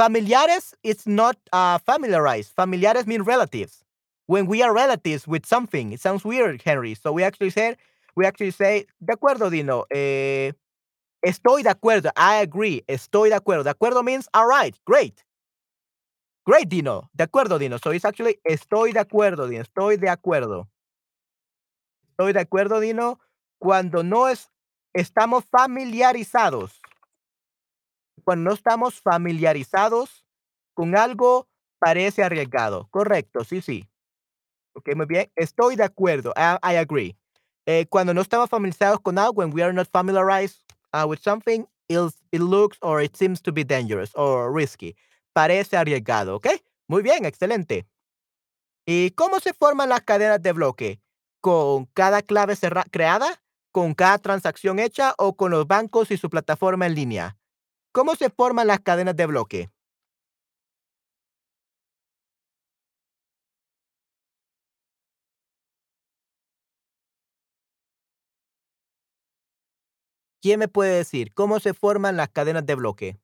Familiares it's not uh, familiarized. Familiares mean relatives. When we are relatives with something, it sounds weird, Henry. So we actually say, we actually say, de acuerdo, Dino. Eh, estoy de acuerdo. I agree. Estoy de acuerdo. De acuerdo means all right, great. Great, Dino. De acuerdo, Dino. So it's actually estoy de acuerdo, Dino. Estoy de acuerdo. Estoy de acuerdo, Dino. Cuando no es, estamos familiarizados cuando no estamos familiarizados con algo, parece arriesgado. Correcto, sí, sí. Ok, muy bien. Estoy de acuerdo. I, I agree. Eh, cuando no estamos familiarizados con algo, when we are not familiarized uh, with something, it, it looks or it seems to be dangerous or risky. Parece arriesgado, ¿ok? Muy bien, excelente. ¿Y cómo se forman las cadenas de bloque? ¿Con cada clave creada? ¿Con cada transacción hecha o con los bancos y su plataforma en línea? ¿Cómo se forman las cadenas de bloque? ¿Quién me puede decir cómo se forman las cadenas de bloque?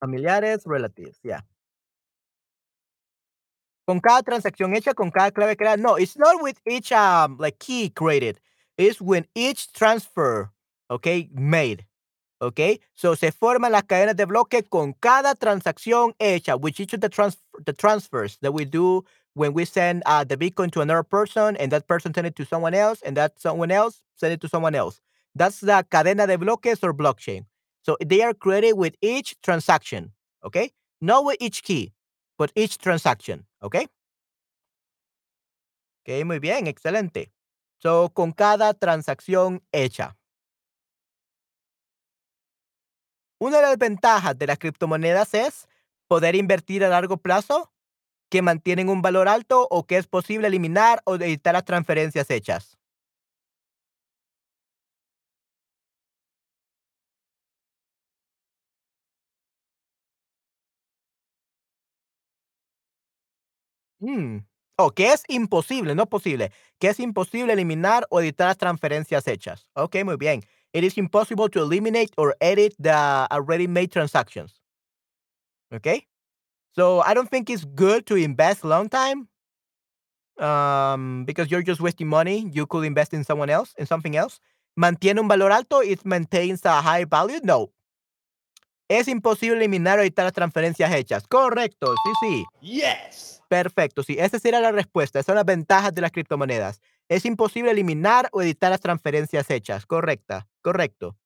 Familiares, relatives, ya. Con cada transacción hecha, con cada clave creada. No, it's not with each um, like key created. It's when each transfer, okay, made. Okay, so se forman las cadenas de bloque con cada transacción hecha, which each of the, trans the transfers that we do when we send uh, the Bitcoin to another person and that person send it to someone else and that someone else send it to someone else. That's the cadena de bloques or blockchain. So they are created with each transaction, okay? Not with each key, but each transaction. ¿Ok? Ok, muy bien, excelente. So, con cada transacción hecha. Una de las ventajas de las criptomonedas es poder invertir a largo plazo, que mantienen un valor alto o que es posible eliminar o editar las transferencias hechas. Mm. Oh, que es imposible, no posible, que es imposible eliminar o editar las transferencias hechas. Ok, muy bien. It is impossible to eliminate or edit the already made transactions. Okay? So I don't think it's good to invest long time um, because you're just wasting money. You could invest in someone else, in something else. ¿Mantiene un valor alto? It maintains a high value? No. Es imposible eliminar o editar las transferencias hechas. Correcto, sí, sí. Yes. Perfecto, sí, esa será la respuesta. Esas son las ventajas de las criptomonedas. Es imposible eliminar o editar las transferencias hechas. Correcta, correcto.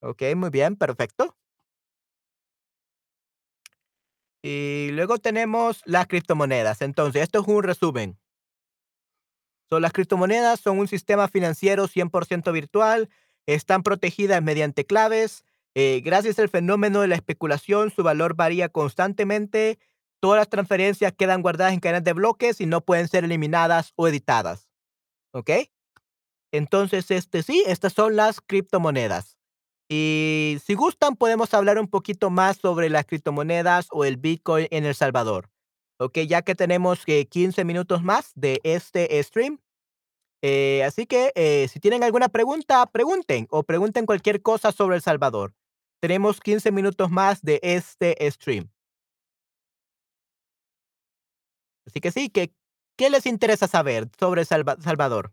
Ok, muy bien, perfecto. Y luego tenemos las criptomonedas. Entonces, esto es un resumen. So, las criptomonedas son un sistema financiero 100% virtual, están protegidas mediante claves. Eh, gracias al fenómeno de la especulación, su valor varía constantemente. Todas las transferencias quedan guardadas en cadenas de bloques y no pueden ser eliminadas o editadas. ¿Ok? Entonces, este sí, estas son las criptomonedas. Y si gustan, podemos hablar un poquito más sobre las criptomonedas o el Bitcoin en El Salvador. Ok, ya que tenemos eh, 15 minutos más de este stream. Eh, así que eh, si tienen alguna pregunta, pregunten o pregunten cualquier cosa sobre El Salvador. Tenemos 15 minutos más de este stream. Así que sí, que, ¿qué les interesa saber sobre Salva- Salvador?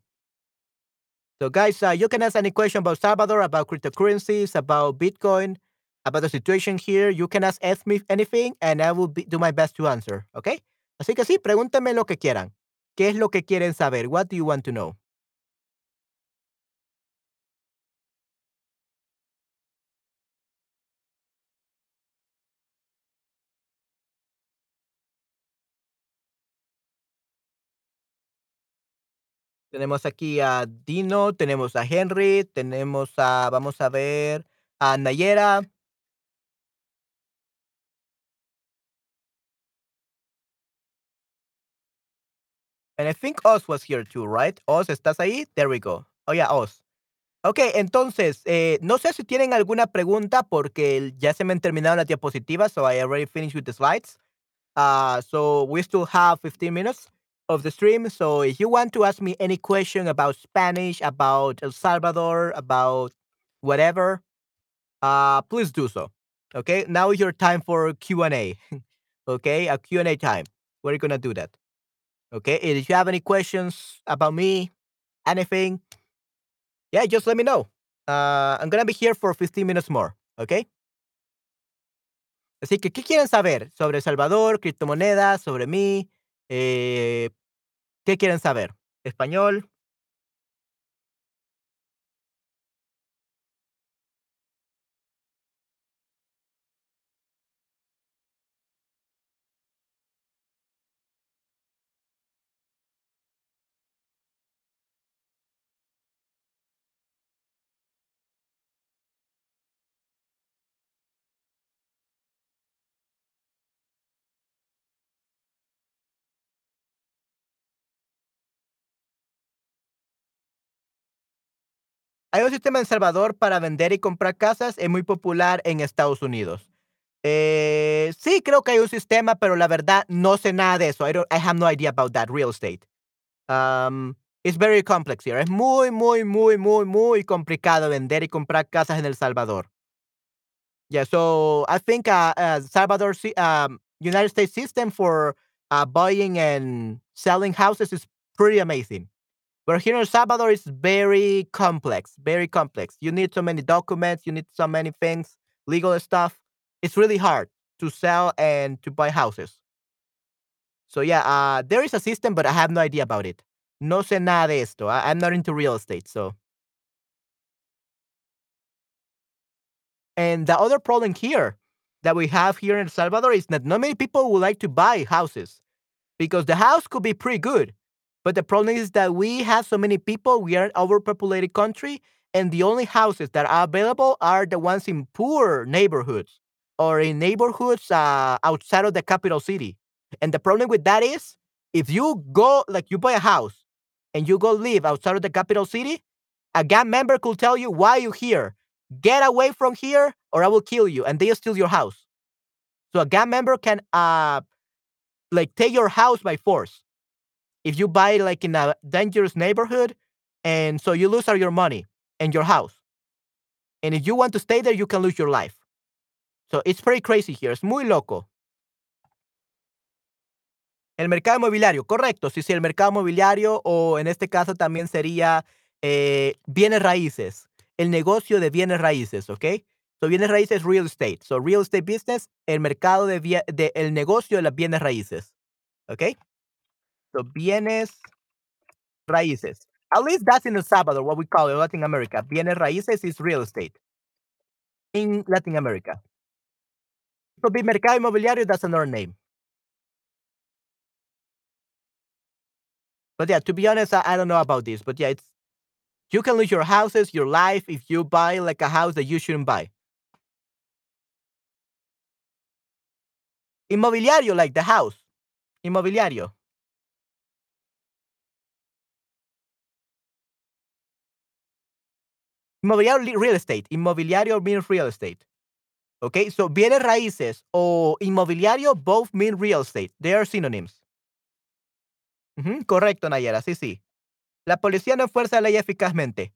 So, guys, uh, you can ask any question about Salvador, about cryptocurrencies, about Bitcoin, about the situation here. You can ask, ask me anything, and I will be, do my best to answer. Okay? Así que sí, pregúntenme lo que quieran. ¿Qué es lo que quieren saber? What do you want to know? Tenemos aquí a Dino, tenemos a Henry, tenemos a, vamos a ver, a Nayera. And I think Oz was here too, right? Oz, ¿estás ahí? There we go. Oh, yeah, Oz. Ok, entonces, eh, no sé si tienen alguna pregunta porque ya se me han terminado las diapositivas, so I already finished with the slides. Uh, so we still have 15 minutes of the stream. So if you want to ask me any question about Spanish, about El Salvador, about whatever, uh, please do so. Okay, now is your time for Q&A. [laughs] okay, a Q&A time. We're gonna do that. Okay, if you have any questions about me, anything, yeah, just let me know. Uh, I'm gonna be here for 15 minutes more. Okay. Así que, ¿qué quieren saber sobre Salvador, criptomonedas, sobre mí? Eh, ¿Qué quieren saber? ¿Español? Hay un sistema en Salvador para vender y comprar casas, es muy popular en Estados Unidos. Eh, sí, creo que hay un sistema, pero la verdad no sé nada de eso. I, don't, I have no idea about that real estate. Um, it's very complex here. Es muy, muy, muy, muy, muy complicado vender y comprar casas en El Salvador. Yeah, so I think uh, uh, Salvador, um, United States system for uh, buying and selling houses is pretty amazing. But here in El Salvador, it's very complex, very complex. You need so many documents, you need so many things, legal stuff. It's really hard to sell and to buy houses. So yeah, uh, there is a system, but I have no idea about it. No sé nada de esto. I- I'm not into real estate, so. And the other problem here that we have here in El Salvador is that not many people would like to buy houses because the house could be pretty good. But the problem is that we have so many people, we are an overpopulated country, and the only houses that are available are the ones in poor neighborhoods or in neighborhoods uh, outside of the capital city. And the problem with that is if you go, like you buy a house and you go live outside of the capital city, a gang member could tell you, why you here? Get away from here or I will kill you. And they steal your house. So a gang member can uh like take your house by force. If you buy like in a dangerous neighborhood, and so you lose all your money and your house. And if you want to stay there, you can lose your life. So it's pretty crazy here. Es muy loco. El mercado inmobiliario, correcto. Sí, sí, el mercado inmobiliario o en este caso también sería eh, bienes raíces. El negocio de bienes raíces, ¿ok? So, bienes raíces, real estate. So, real estate business, el mercado de de el negocio de las bienes raíces, ¿okey? So, bienes raíces. At least that's in El Salvador, what we call it, Latin America. Bienes raíces is real estate in Latin America. So be mercado inmobiliario, that's another name. But, yeah, to be honest, I I don't know about this, but, yeah, it's you can lose your houses, your life, if you buy, like, a house that you shouldn't buy. Inmobiliario, like the house. Inmobiliario. Inmobiliario, real estate. Inmobiliario means real estate. Okay, so bienes raíces o inmobiliario both mean real estate. They are synonyms. Ujú, correcto, Nayara, sí, sí. La policía no enfuerza la ley eficazmente.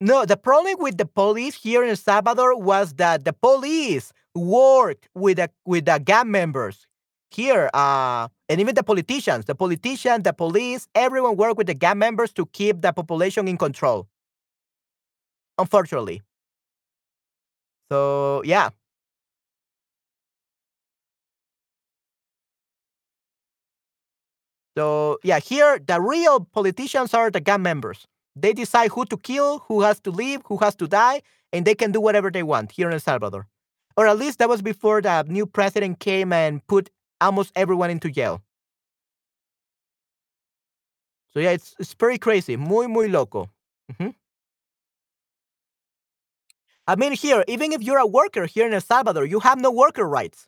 No, the problem with the police here in El Salvador was that the police worked with the with the gang members here, uh, and even the politicians. The politicians, the police, everyone work with the gang members to keep the population in control. Unfortunately. So, yeah. So, yeah, here, the real politicians are the gang members. They decide who to kill, who has to live, who has to die, and they can do whatever they want here in El Salvador. Or at least that was before the new president came and put almost everyone into jail. So, yeah, it's it's pretty crazy. Muy, muy loco. Ujú. I mean, here, even if you're a worker here in El Salvador, you have no worker rights.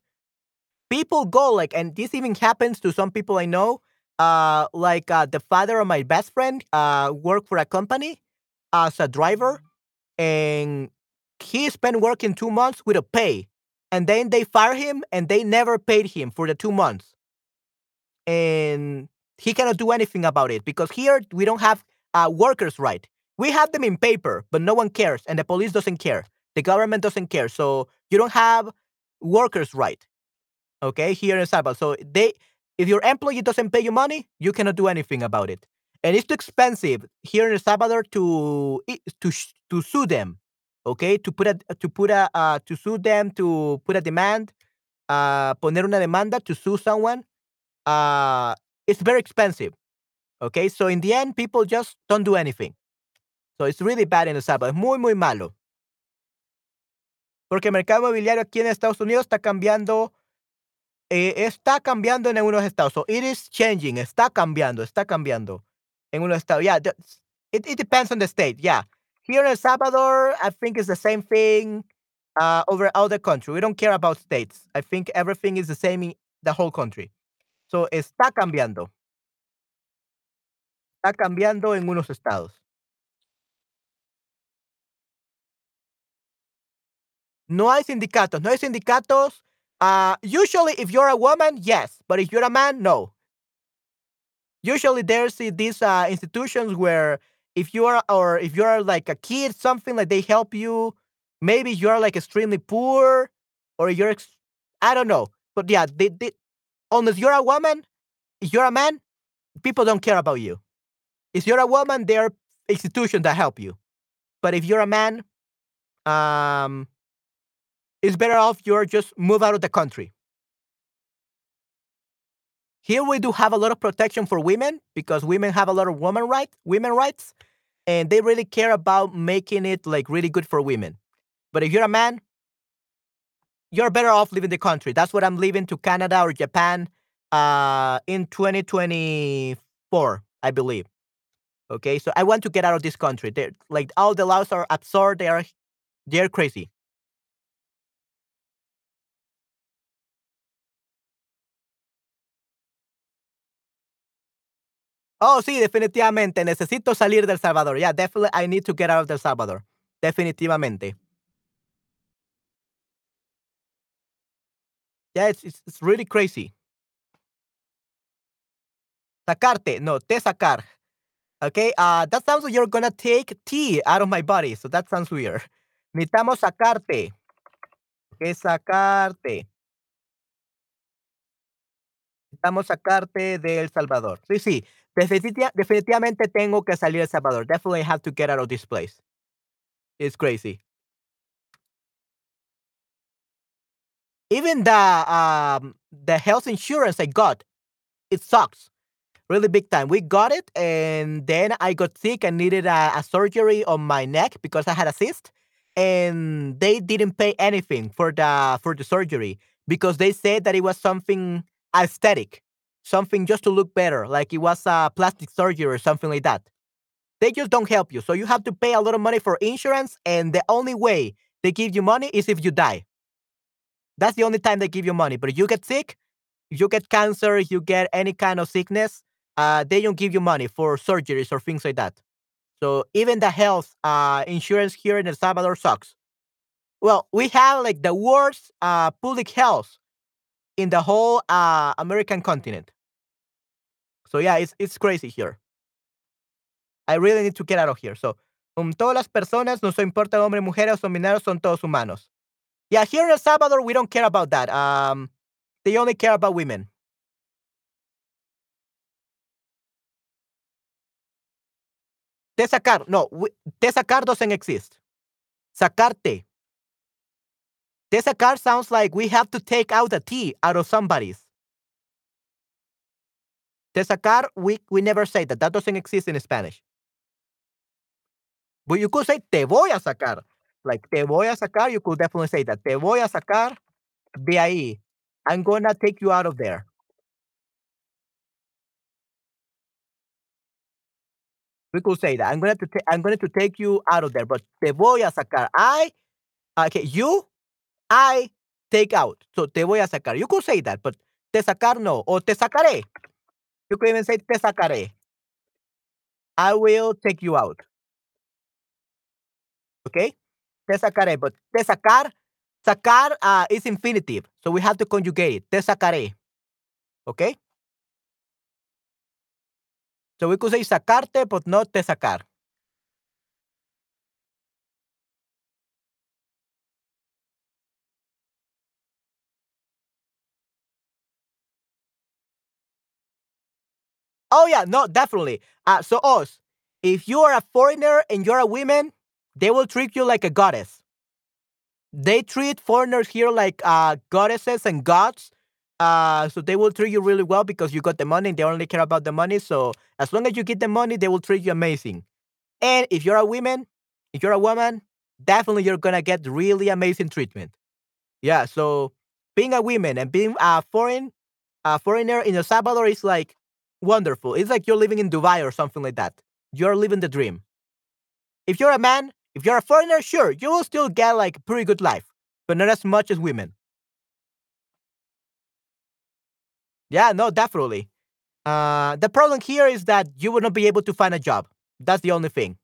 People go, like and this even happens to some people I know, uh, like, uh, the father of my best friend, uh, worked for a company as a driver, and he spent working 2 months with a pay, and then they fire him, and they never paid him for the 2 months. And he cannot do anything about it because here we don't have a workers' right. We have them in paper, but no one cares, and the police doesn't care. The government doesn't care. So, you don't have workers' right, okay, here in Salvador. So, they if your employee doesn't pay you money, you cannot do anything about it. And it's too expensive here in El Salvador to eh, to to sue them, okay, to put a to put a, uh, to sue them, to put a demand, uh, poner una demanda to sue someone, uh, it's very expensive, okay? So, in the end, people just don't do anything. So, it's really bad in El Salvador. Muy, muy malo. Porque el mercado inmobiliario aquí en Estados Unidos está cambiando, eh, está cambiando en algunos estados. So, it is changing. Está cambiando, está cambiando en unos estados. Yeah, it depends on the state, yeah. Here in El Salvador, I think it's the same thing, uh, over all the country. We don't care about states. I think everything is the same in the whole country. So, está cambiando. Está cambiando en unos estados. No hay sindicatos, no hay sindicatos. Uh, usually, if you're a woman, yes, but if you're a man, no. Usually, there's these, uh, institutions where if you are or if you are like a kid, something like they help you. Maybe you're, like, extremely poor or you're ex I don't know. But, yeah, they they unless you're a woman, if you're a man, people don't care about you. If you're a woman, there are institutions that help you. But if you're a man, um it's better off you're just move out of the country. Here we do have a lot of protection for women because women have a lot of woman right women rights, and they really care about making it, like, really good for women. But if you're a man you're better off leaving the country. That's what I'm leaving to Canada or Japan, uh, in 2024, I believe. Okay, so I want to get out of this country. They're like, all the laws are absurd. They are they're crazy. Oh, sí, definitivamente. Necesito salir de El Salvador. Yeah, definitely I need to get out of El Salvador. Definitivamente. Yeah, it's it's really crazy. Sacarte, no, te sacar. Okay, uh, that sounds like you're gonna take tea out of my body, so that sounds weird. Necesitamos sacarte. Que sacarte. Necesitamos sacarte de Salvador. Sí, sí, Definitiv definitivamente tengo que salir El Salvador. Definitely have to get out of this place. It's crazy. Even the um, the health insurance I got, it sucks, really big time. We got it, and then I got sick and needed a, a surgery on my neck because I had a cyst, and they didn't pay anything for the for the surgery because they said that it was something aesthetic something just to look better, like it was a plastic surgery or something like that. They just don't help you, so you have to pay a lot of money for insurance, and the only way they give you money is if you die. That's the only time they give you money. But if you get sick, if you get cancer, if you get any kind of sickness, uh, they don't give you money for surgeries or things like that. So even the health uh, insurance here in El Salvador sucks. Well, we have like the worst uh, public health in the whole uh, American continent. So yeah, it's it's crazy here. I really need to get out of here. So, um, todas las personas, no se importa hombres, mujeres o mineros, son todos humanos. Yeah, here in El Salvador, we don't care about that. Um, they only care about women. Te sacar, no, te sacar doesn't exist. Sacarte. Te sacar sounds like we have to take out a T out of somebody's. Te sacar, we, we never say that. That doesn't exist in Spanish. But you could say te voy a sacar. Like te voy a sacar, you could definitely say that. Te voy a sacar de ahí. I'm gonna take you out of there. We could say that. I'm gonna to I'm going to take you out of there, but te voy a sacar. I okay, you I take out. So te voy a sacar. You could say that, but te sacar no. Or te sacaré. You could even say te sacaré. I will take you out. Okay? Te sacaré. But te sacar, sacar uh, is infinitive. So we have to conjugate it. Te sacaré. Okay? So we could say sacarte, but not te sacar. Oh yeah, no, definitely. Uh, so us, if you are a foreigner and you're a woman, they will treat you like a goddess. They treat foreigners here like uh, goddesses and gods. Uh, so they will treat you really well because you got the money. and They only care about the money. So as long as you get the money, they will treat you amazing. And if you're a woman, if you're a woman, definitely you're gonna get really amazing treatment. Yeah. So being a woman and being a foreign, a foreigner in El Salvador is like wonderful. It's like you're living in Dubai or something like that. You're living the dream. If you're a man, if you're a foreigner, sure, you will still get like a pretty good life, but not as much as women. Yeah, no, definitely. Uh, the problem here is that you will not be able to find a job. That's the only thing.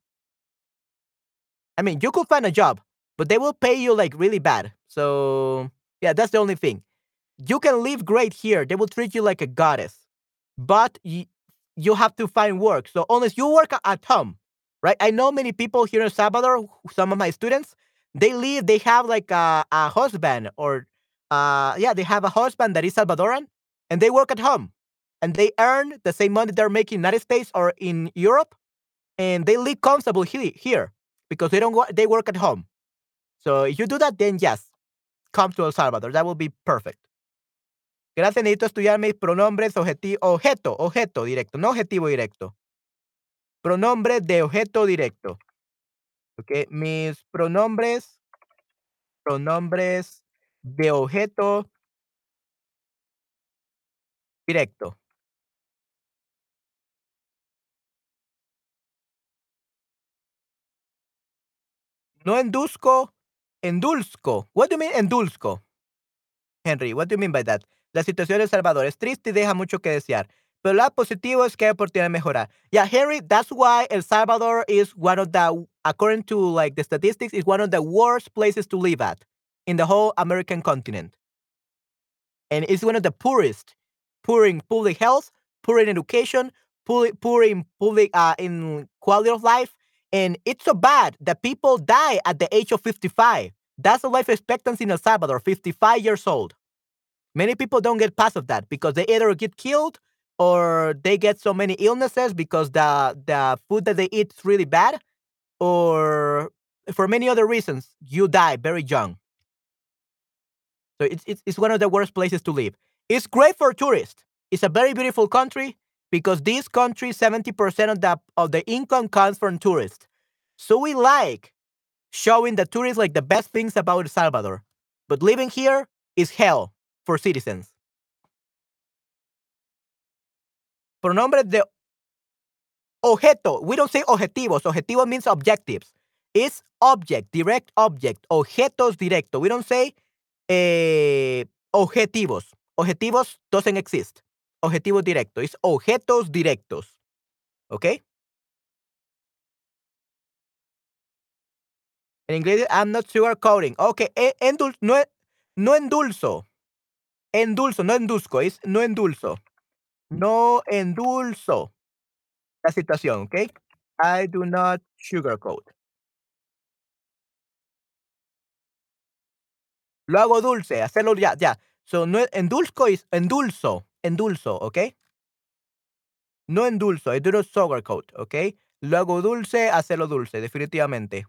I mean, you could find a job, but they will pay you like really bad. So, yeah, that's the only thing. You can live great here. They will treat you like a goddess, but you have to find work. So, unless you work at home, right? I know many people here in Salvador, some of my students, they live, they have like a, a husband or, uh, yeah, they have a husband that is Salvadoran and they work at home and they earn the same money they're making in the United States or in Europe and they live comfortable he- here because they don't they work at home. So if you do that, then yes, come to El Salvador. That will be perfect. Gracias, necesito estudiar mis pronombres objetivo, objeto, objeto directo, no objetivo directo. Pronombre de objeto directo. Ok, mis pronombres, pronombres de objeto directo. No enduzco, endulzco. What do you mean endulzco? Henry, what do you mean by that? La situación de El Salvador es triste y deja mucho que desear. Pero lo positivo es que hay oportunidad de mejorar. Yeah, Henry, that's why El Salvador is one of the, according to like the statistics, is one of the worst places to live at in the whole American continent. And it's one of the poorest, poor in public health, poor in education, poor, poor in public uh, in quality of life. And it's so bad that people die at the age of 55. That's the life expectancy in El Salvador, 55 years old. Many people don't get past of that because they either get killed or they get so many illnesses because the the food that they eat is really bad or for many other reasons you die very young. So it's, it's, it's one of the worst places to live. It's great for tourists. It's a very beautiful country because this country, 70% of the, of the income comes from tourists. So we like showing the tourists like the best things about El Salvador. But living here is hell for citizens. Pronombre de objeto. We don't say objetivos. Objetivo means objectives. It's object, direct object. Objetos directo. We don't say eh, objetivos. Objetivos doesn't exist. Objetivo directo. It's objetos directos. ¿Ok? En inglés, I'm not sugarcoating. Ok, e, endul no, no endulzo. Endulzo, no enduzco. Es no endulzo. No endulzo la situación, ¿ok? I do not sugarcoat. Lo hago dulce, hacerlo ya, ya. So, no endulco is endulzo, endulzo, ¿ok? No endulzo, I do not sugarcoat, ¿ok? Lo hago dulce, hacerlo dulce, definitivamente.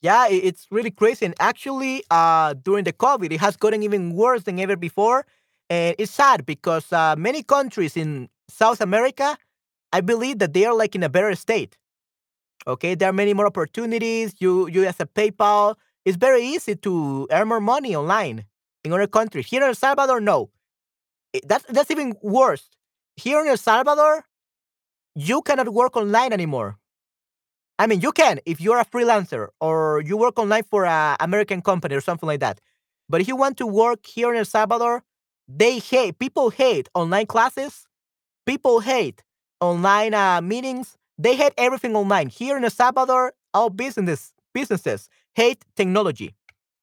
Yeah, it's really crazy. And actually, uh, during the COVID, it has gotten even worse than ever before. And it's sad because uh, many countries in South America, I believe that they are like in a better state. Okay, there are many more opportunities. You, you as a PayPal, it's very easy to earn more money online in other countries. Here in El Salvador, no. That's that's even worse. Here in El Salvador, you cannot work online anymore. I mean, you can if you're a freelancer or you work online for an American company or something like that. But if you want to work here in El Salvador, they hate, people hate online classes. People hate online uh, meetings. They hate everything online. Here in El Salvador, all business, businesses hate technology.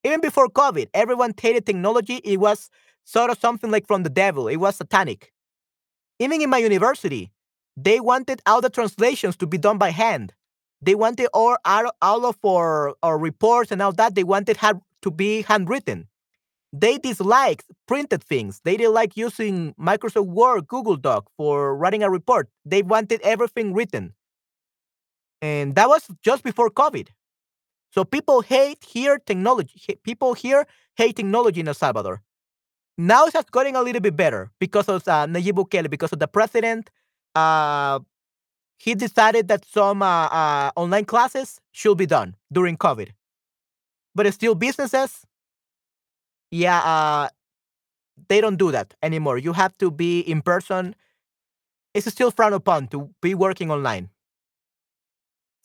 Even before COVID, everyone hated technology. It was sort of something like from the devil. It was satanic. Even in my university, they wanted all the translations to be done by hand. They wanted all, all of our, our reports and all that, they wanted to be handwritten. They disliked printed things. They didn't like using Microsoft Word, Google Doc for writing a report. They wanted everything written. And that was just before COVID. So people hate here technology. People here hate technology in El Salvador. Now it's just getting a little bit better because of uh, Nayib Bukele, because of the president uh, he decided that some uh, uh, online classes should be done during COVID. But still, businesses, yeah, uh, they don't do that anymore. You have to be in person. It's still frowned upon to be working online.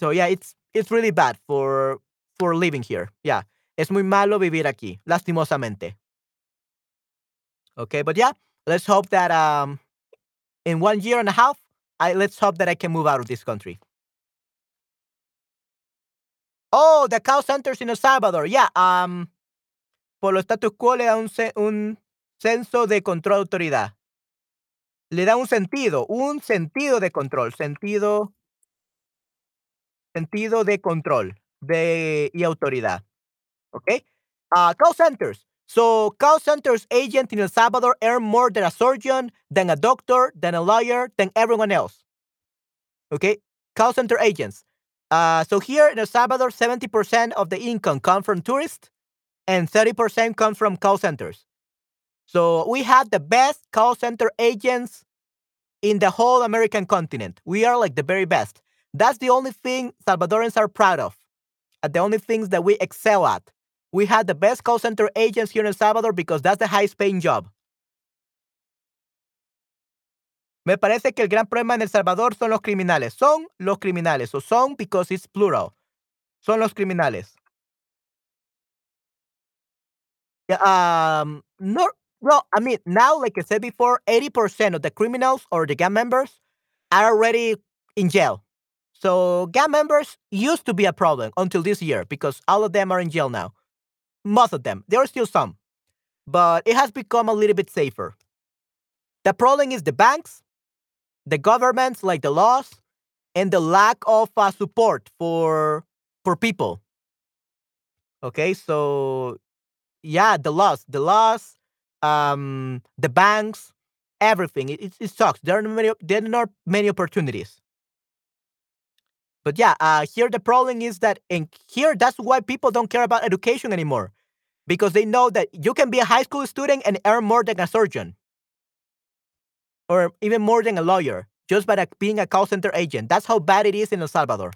So yeah, it's it's really bad for for living here. Yeah, es muy malo vivir aquí, lastimosamente. Okay, but yeah, let's hope that um in one year and a half I let's hope that I can move out of this country. Oh, the call centers in El Salvador. Yeah, um, por lo status quo le da un, un censo de control autoridad. Le da un sentido, un sentido de control, sentido, sentido de control de, y autoridad. Okay? Uh, call centers. So call centers agent in El Salvador earn more than a surgeon, than a doctor, than a lawyer, than everyone else. Okay, call center agents. Uh, so here in El Salvador, 70% of the income comes from tourists and 30% comes from call centers. So we have the best call center agents in the whole American continent. We are like the very best. That's the only thing Salvadorans are proud of. And the only things that we excel at. We had the best call center agents here in El Salvador because that's the highest paying job. Me parece que el gran problema en El Salvador son los criminales. Son los criminales. O son because it's plural. Son los criminales. Um, no, well, I mean, now, like I said before, 80% of the criminals or the gang members are already in jail. So gang members used to be a problem until this year because all of them are in jail now. Most of them. There are still some. But it has become a little bit safer. The problem is the banks, the governments, like the laws, and the lack of uh, support for for people. Okay, so yeah, the laws, the laws, um, the banks, everything. It, it, it sucks. There are many. There are not many opportunities. But yeah, uh, here the problem is that in here that's why people don't care about education anymore, because they know that you can be a high school student and earn more than a surgeon, or even more than a lawyer, just by being a call center agent. That's how bad it is in El Salvador.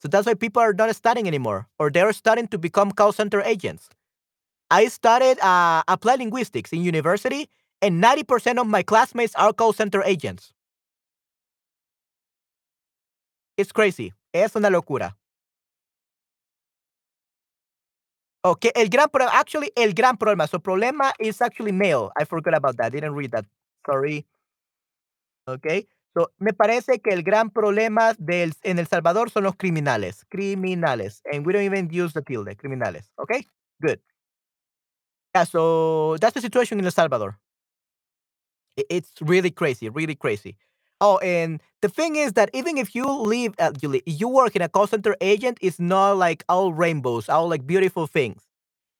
So that's why people are not studying anymore, or they're starting to become call center agents. I studied uh, applied linguistics in university, and 90% of my classmates are call center agents. It's crazy. Es una locura. Okay, el gran problema, actually, el gran problema. So, problema is actually male. I forgot about that. Didn't read that. Sorry. Okay. So, me parece que el gran problema del, en El Salvador son los criminales. Criminales. And we don't even use the tilde. Criminales. Okay. Good. Yeah, so that's the situation in El Salvador. It's really crazy, really crazy. Oh, and the thing is that even if you live, uh, you, li- you work in a call center agent, it's not like all rainbows, all like beautiful things.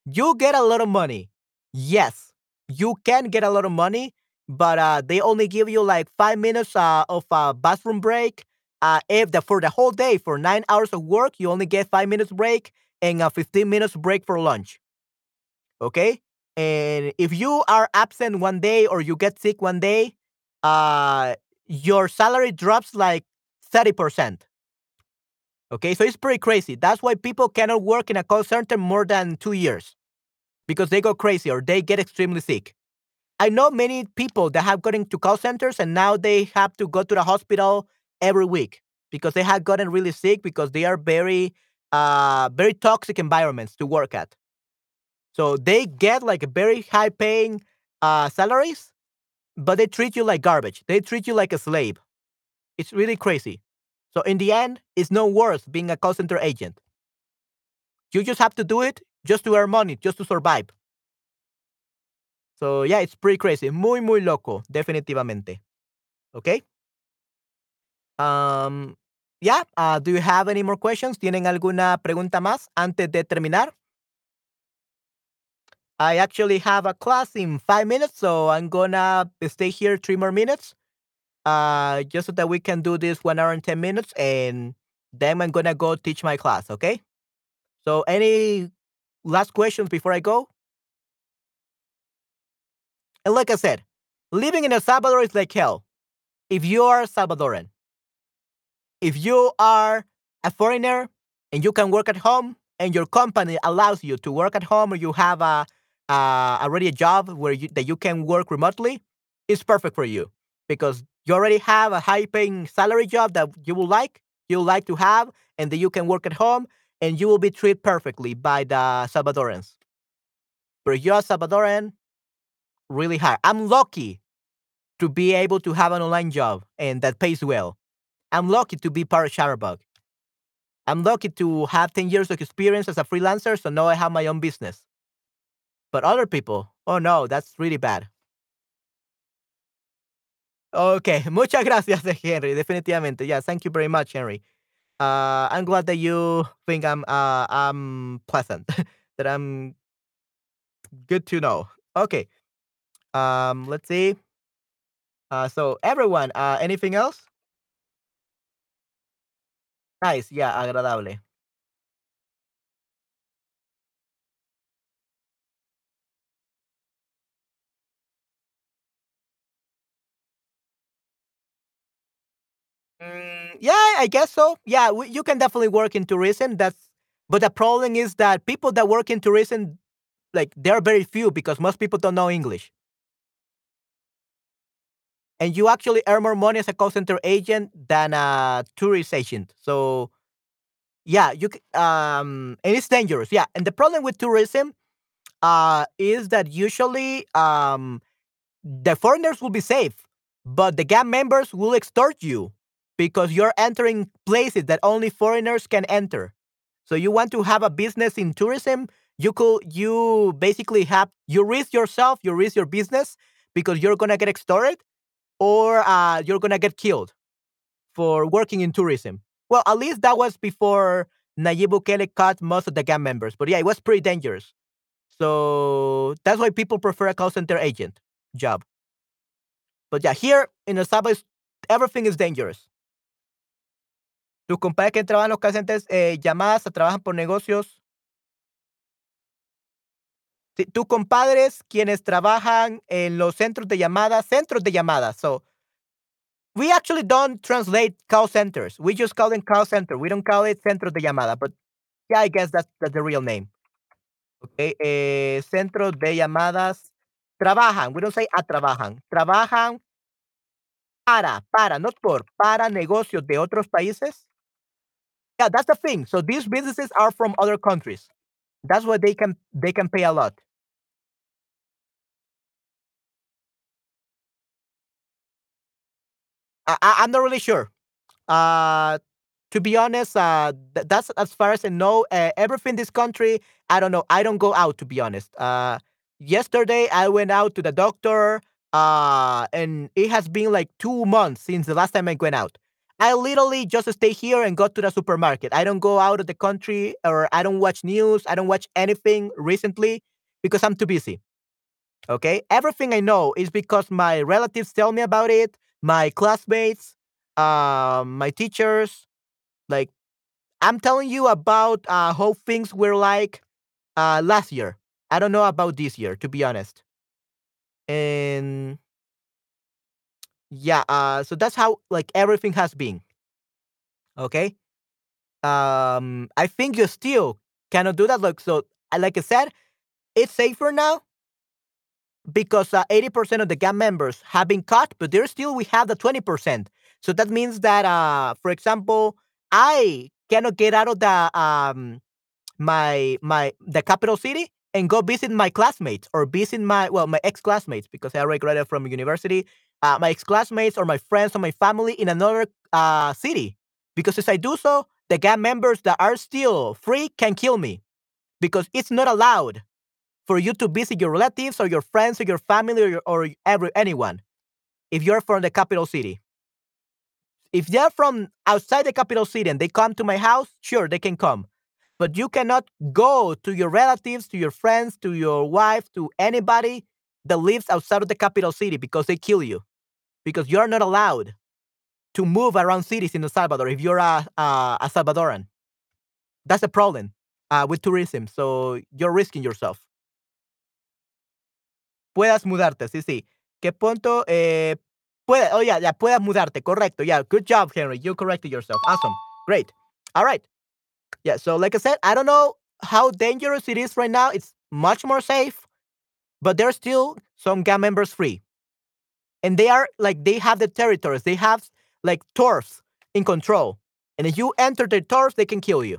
You get a lot of money. Yes, you can get a lot of money, but uh, they only give you like five minutes uh, of a bathroom break. Uh, if the, for the whole day, for nine hours of work, you only get five minutes break and a 15 minutes break for lunch. Okay? And if you are absent one day or you get sick one day, uh, your salary drops like 30%. Okay, so it's pretty crazy. That's why people cannot work in a call center more than two years because they go crazy or they get extremely sick. I know many people that have gotten to call centers and now they have to go to the hospital every week because they have gotten really sick because they are very, uh, very toxic environments to work at. So they get like very high paying uh, salaries, but they treat you like garbage. They treat you like a slave. It's really crazy. So in the end, it's no worse being a call center agent. You just have to do it just to earn money, just to survive. So yeah, it's pretty crazy. Muy, muy loco, definitivamente. Okay. Um, yeah. Uh, do you have any more questions? ¿Tienen alguna pregunta más antes de terminar? I actually have a class in five minutes, so I'm gonna stay here three more minutes, uh, just so that we can do this one hour and ten minutes, and then I'm gonna go teach my class. Okay. So, any last questions before I go? And like I said, living in El Salvador is like hell. If you are Salvadoran, if you are a foreigner and you can work at home and your company allows you to work at home or you have a uh, already a job where you, that you can work remotely, it's perfect for you because you already have a high paying salary job that you will like, you like to have, and that you can work at home and you will be treated perfectly by the Salvadorans. But you're a Salvadoran, really hard. I'm lucky to be able to have an online job and that pays well. I'm lucky to be part of Shutterbug. I'm lucky to have 10 years of experience as a freelancer, so now I have my own business. But other people, oh no, that's really bad. Okay, [laughs] muchas gracias, [laughs] Henry. Definitivamente. Yeah, thank you very much, Henry. Uh, I'm glad that you think I'm uh, I'm pleasant, [laughs] that I'm good to know. Okay. Um, let's see. Uh, so everyone, uh, anything else? Nice, yeah, agradable. Mm, yeah, I guess so. Yeah, you can definitely work in tourism. That's but the problem is that people that work in tourism, like there are very few because most people don't know English. And you actually earn more money as a call center agent than a tourist agent. So yeah, you um, and it's dangerous. Yeah, and the problem with tourism uh is that usually um the foreigners will be safe, but the gang members will extort you because you're entering places that only foreigners can enter. So you want to have a business in tourism, you could you basically have you risk yourself, you risk your business because you're gonna get extorted or uh, you're gonna get killed for working in tourism. Well, at least that was before Nayib Bukele cut most of the gang members. But yeah, it was pretty dangerous. So that's why people prefer a call center agent job. But yeah, here in El Salvador, everything is dangerous. Tus compadres que trabajan en los call eh, llamadas, trabajan por negocios. Sí, tus compadres quienes trabajan en los centros de llamadas, centros de llamadas. So, we actually don't translate call centers. We just call them call center. We don't call it centros de llamada, but yeah, I guess that's, that's the real name. Okay, eh, centros de llamadas trabajan. We don't say a trabajan. Trabajan para, para, not por, para negocios de otros países. Yeah, that's the thing. So these businesses are from other countries. That's why they can they can pay a lot. I, I'm not really sure. Uh, to be honest, uh, th- that's as far as I know. Uh, everything this country, I don't know. I don't go out to be honest. Uh, yesterday I went out to the doctor. Uh, and it has been like two months since the last time I went out. I literally just stay here and go to the supermarket. I don't go out of the country or I don't watch news. I don't watch anything recently because I'm too busy. Okay. Everything I know is because my relatives tell me about it, my classmates, um, my teachers. Like, I'm telling you about uh, how things were like uh, last year. I don't know about this year, to be honest. And yeah, uh, so that's how like everything has been. Okay. Um, I think you still cannot do that. Like so, like I said, it's safer now because uh, 80% of the gang members have been caught, but there still we have the 20%. So that means that, uh, for example, I cannot get out of the um my my the capital city and go visit my classmates or visit my well my ex classmates because I already graduated from university. Uh, my classmates or my friends or my family in another uh, city because if I do so, the gang members that are still free can kill me because it's not allowed for you to visit your relatives or your friends or your family or, your, or every anyone if you're from the capital city. If they're from outside the capital city and they come to my house, sure, they can come. But you cannot go to your relatives, to your friends, to your wife, to anybody that lives outside of the capital city because they kill you. Because you're not allowed to move around cities in El Salvador if you're a, a, a Salvadoran. That's a problem uh, with tourism. So you're risking yourself. Puedas mudarte, sí, sí. ¿Qué punto? Eh, puede, oh, yeah, yeah, puedas mudarte, correcto. Yeah, good job, Henry. You corrected yourself. Awesome. Great. All right. Yeah, so like I said, I don't know how dangerous it is right now. It's much more safe, but there's still some gang members free. And they are like, they have the territories, they have like turfs in control. And if you enter the turfs, they can kill you.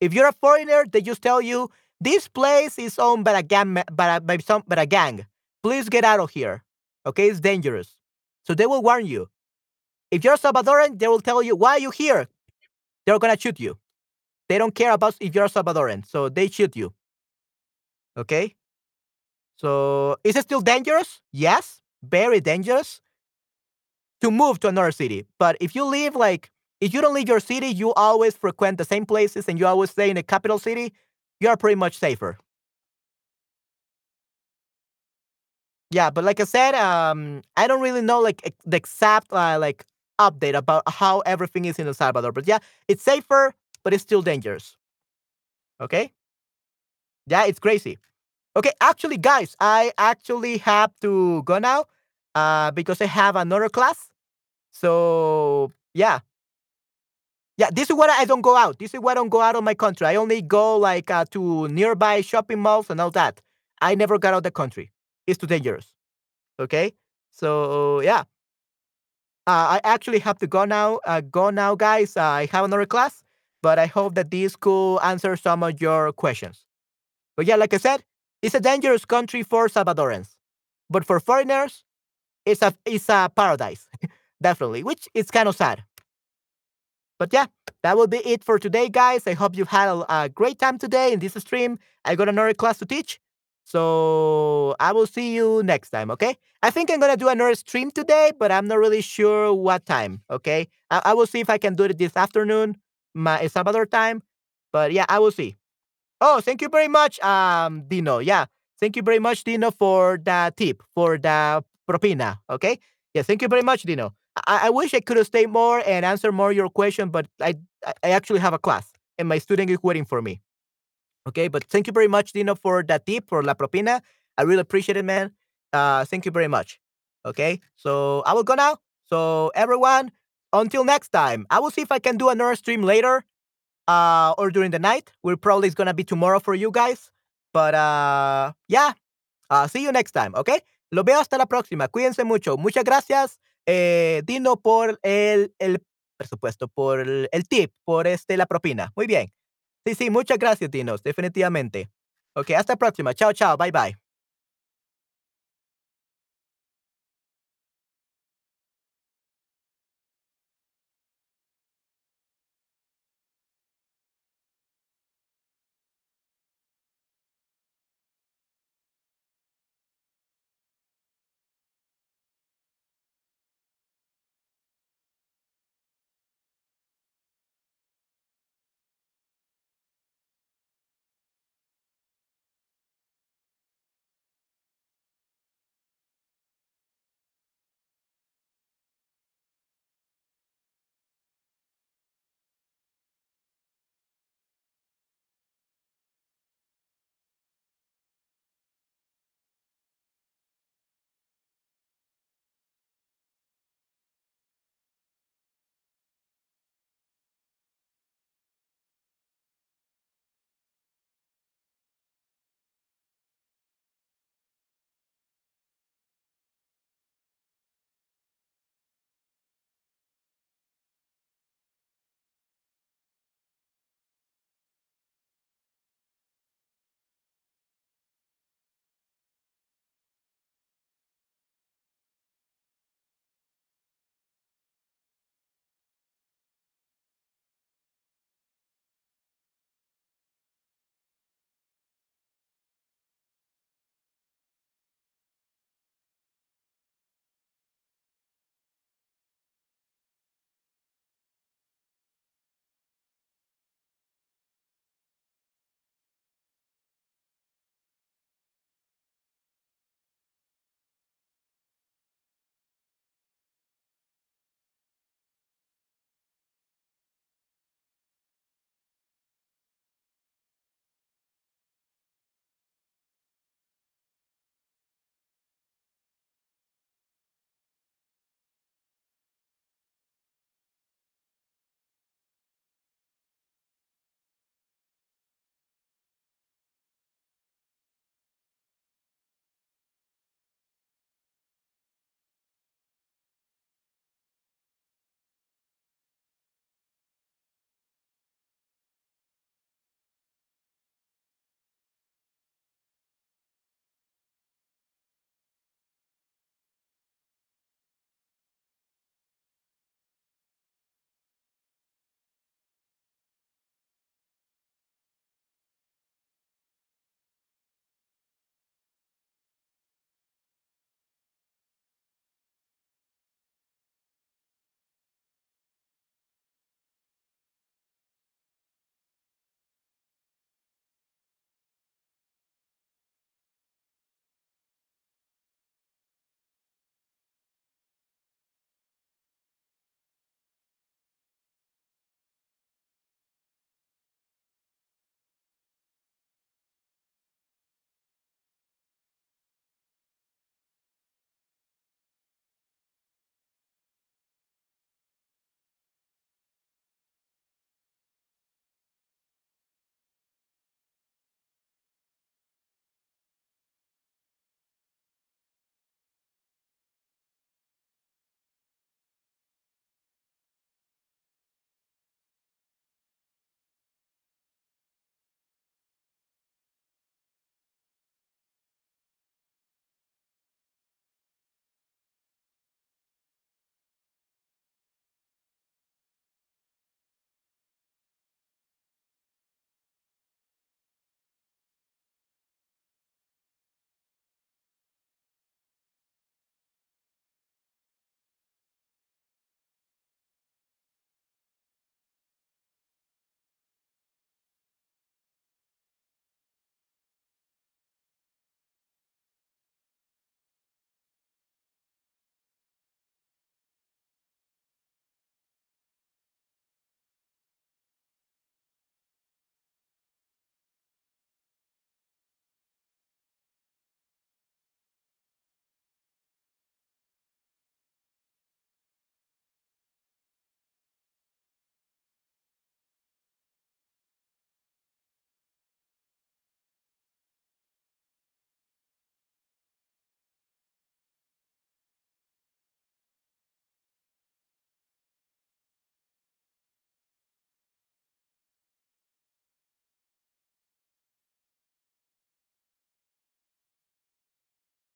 If you're a foreigner, they just tell you, this place is owned by a gang, by, a, by, some, by a gang. Please get out of here. Okay, it's dangerous. So they will warn you. If you're Salvadoran, they will tell you, why are you here? They're gonna shoot you. They don't care about if you're a Salvadoran, so they shoot you. Okay? So is it still dangerous? Yes, very dangerous to move to another city. But if you live like if you don't leave your city, you always frequent the same places and you always stay in the capital city, you're pretty much safer. Yeah, but like I said, um, I don't really know like the exact uh, like update about how everything is in El Salvador. But yeah, it's safer, but it's still dangerous. Okay? Yeah, it's crazy. Okay, actually, guys, I actually have to go now uh, because I have another class. So yeah, yeah. This is why I don't go out. This is why I don't go out of my country. I only go like uh, to nearby shopping malls and all that. I never got out of the country. It's too dangerous. Okay, so yeah. Uh, I actually have to go now. Uh, go now, guys. Uh, I have another class, but I hope that this could answer some of your questions. But yeah, like I said, it's a dangerous country for Salvadorans, but for foreigners, it's a it's a paradise, [laughs] definitely. Which is kind of sad. But yeah, that will be it for today, guys. I hope you've had a, a great time today in this stream. I got another class to teach. So I will see you next time, okay? I think I'm gonna do another stream today, but I'm not really sure what time, okay? I, I will see if I can do it this afternoon, my Salvador time. But yeah, I will see. Oh, thank you very much, um, Dino. Yeah, thank you very much, Dino, for the tip, for the propina, okay? Yeah, thank you very much, Dino. I, I wish I could have stayed more and answer more your question, but I I actually have a class and my student is waiting for me. Okay, but thank you very much, Dino, for that tip for la propina. I really appreciate it, man. Uh, thank you very much. Okay, so I will go now. So everyone, until next time, I will see if I can do another stream later, uh, or during the night. We're probably it's gonna be tomorrow for you guys. But uh, yeah, uh, see you next time. Okay, lo veo hasta la próxima. Cuídense mucho. Muchas gracias, eh, Dino, por el, el presupuesto, por el, el tip, por este la propina. Muy bien. Sí, sí, muchas gracias, Dinos, definitivamente. Ok, hasta la próxima. Chao, chao. Bye, bye.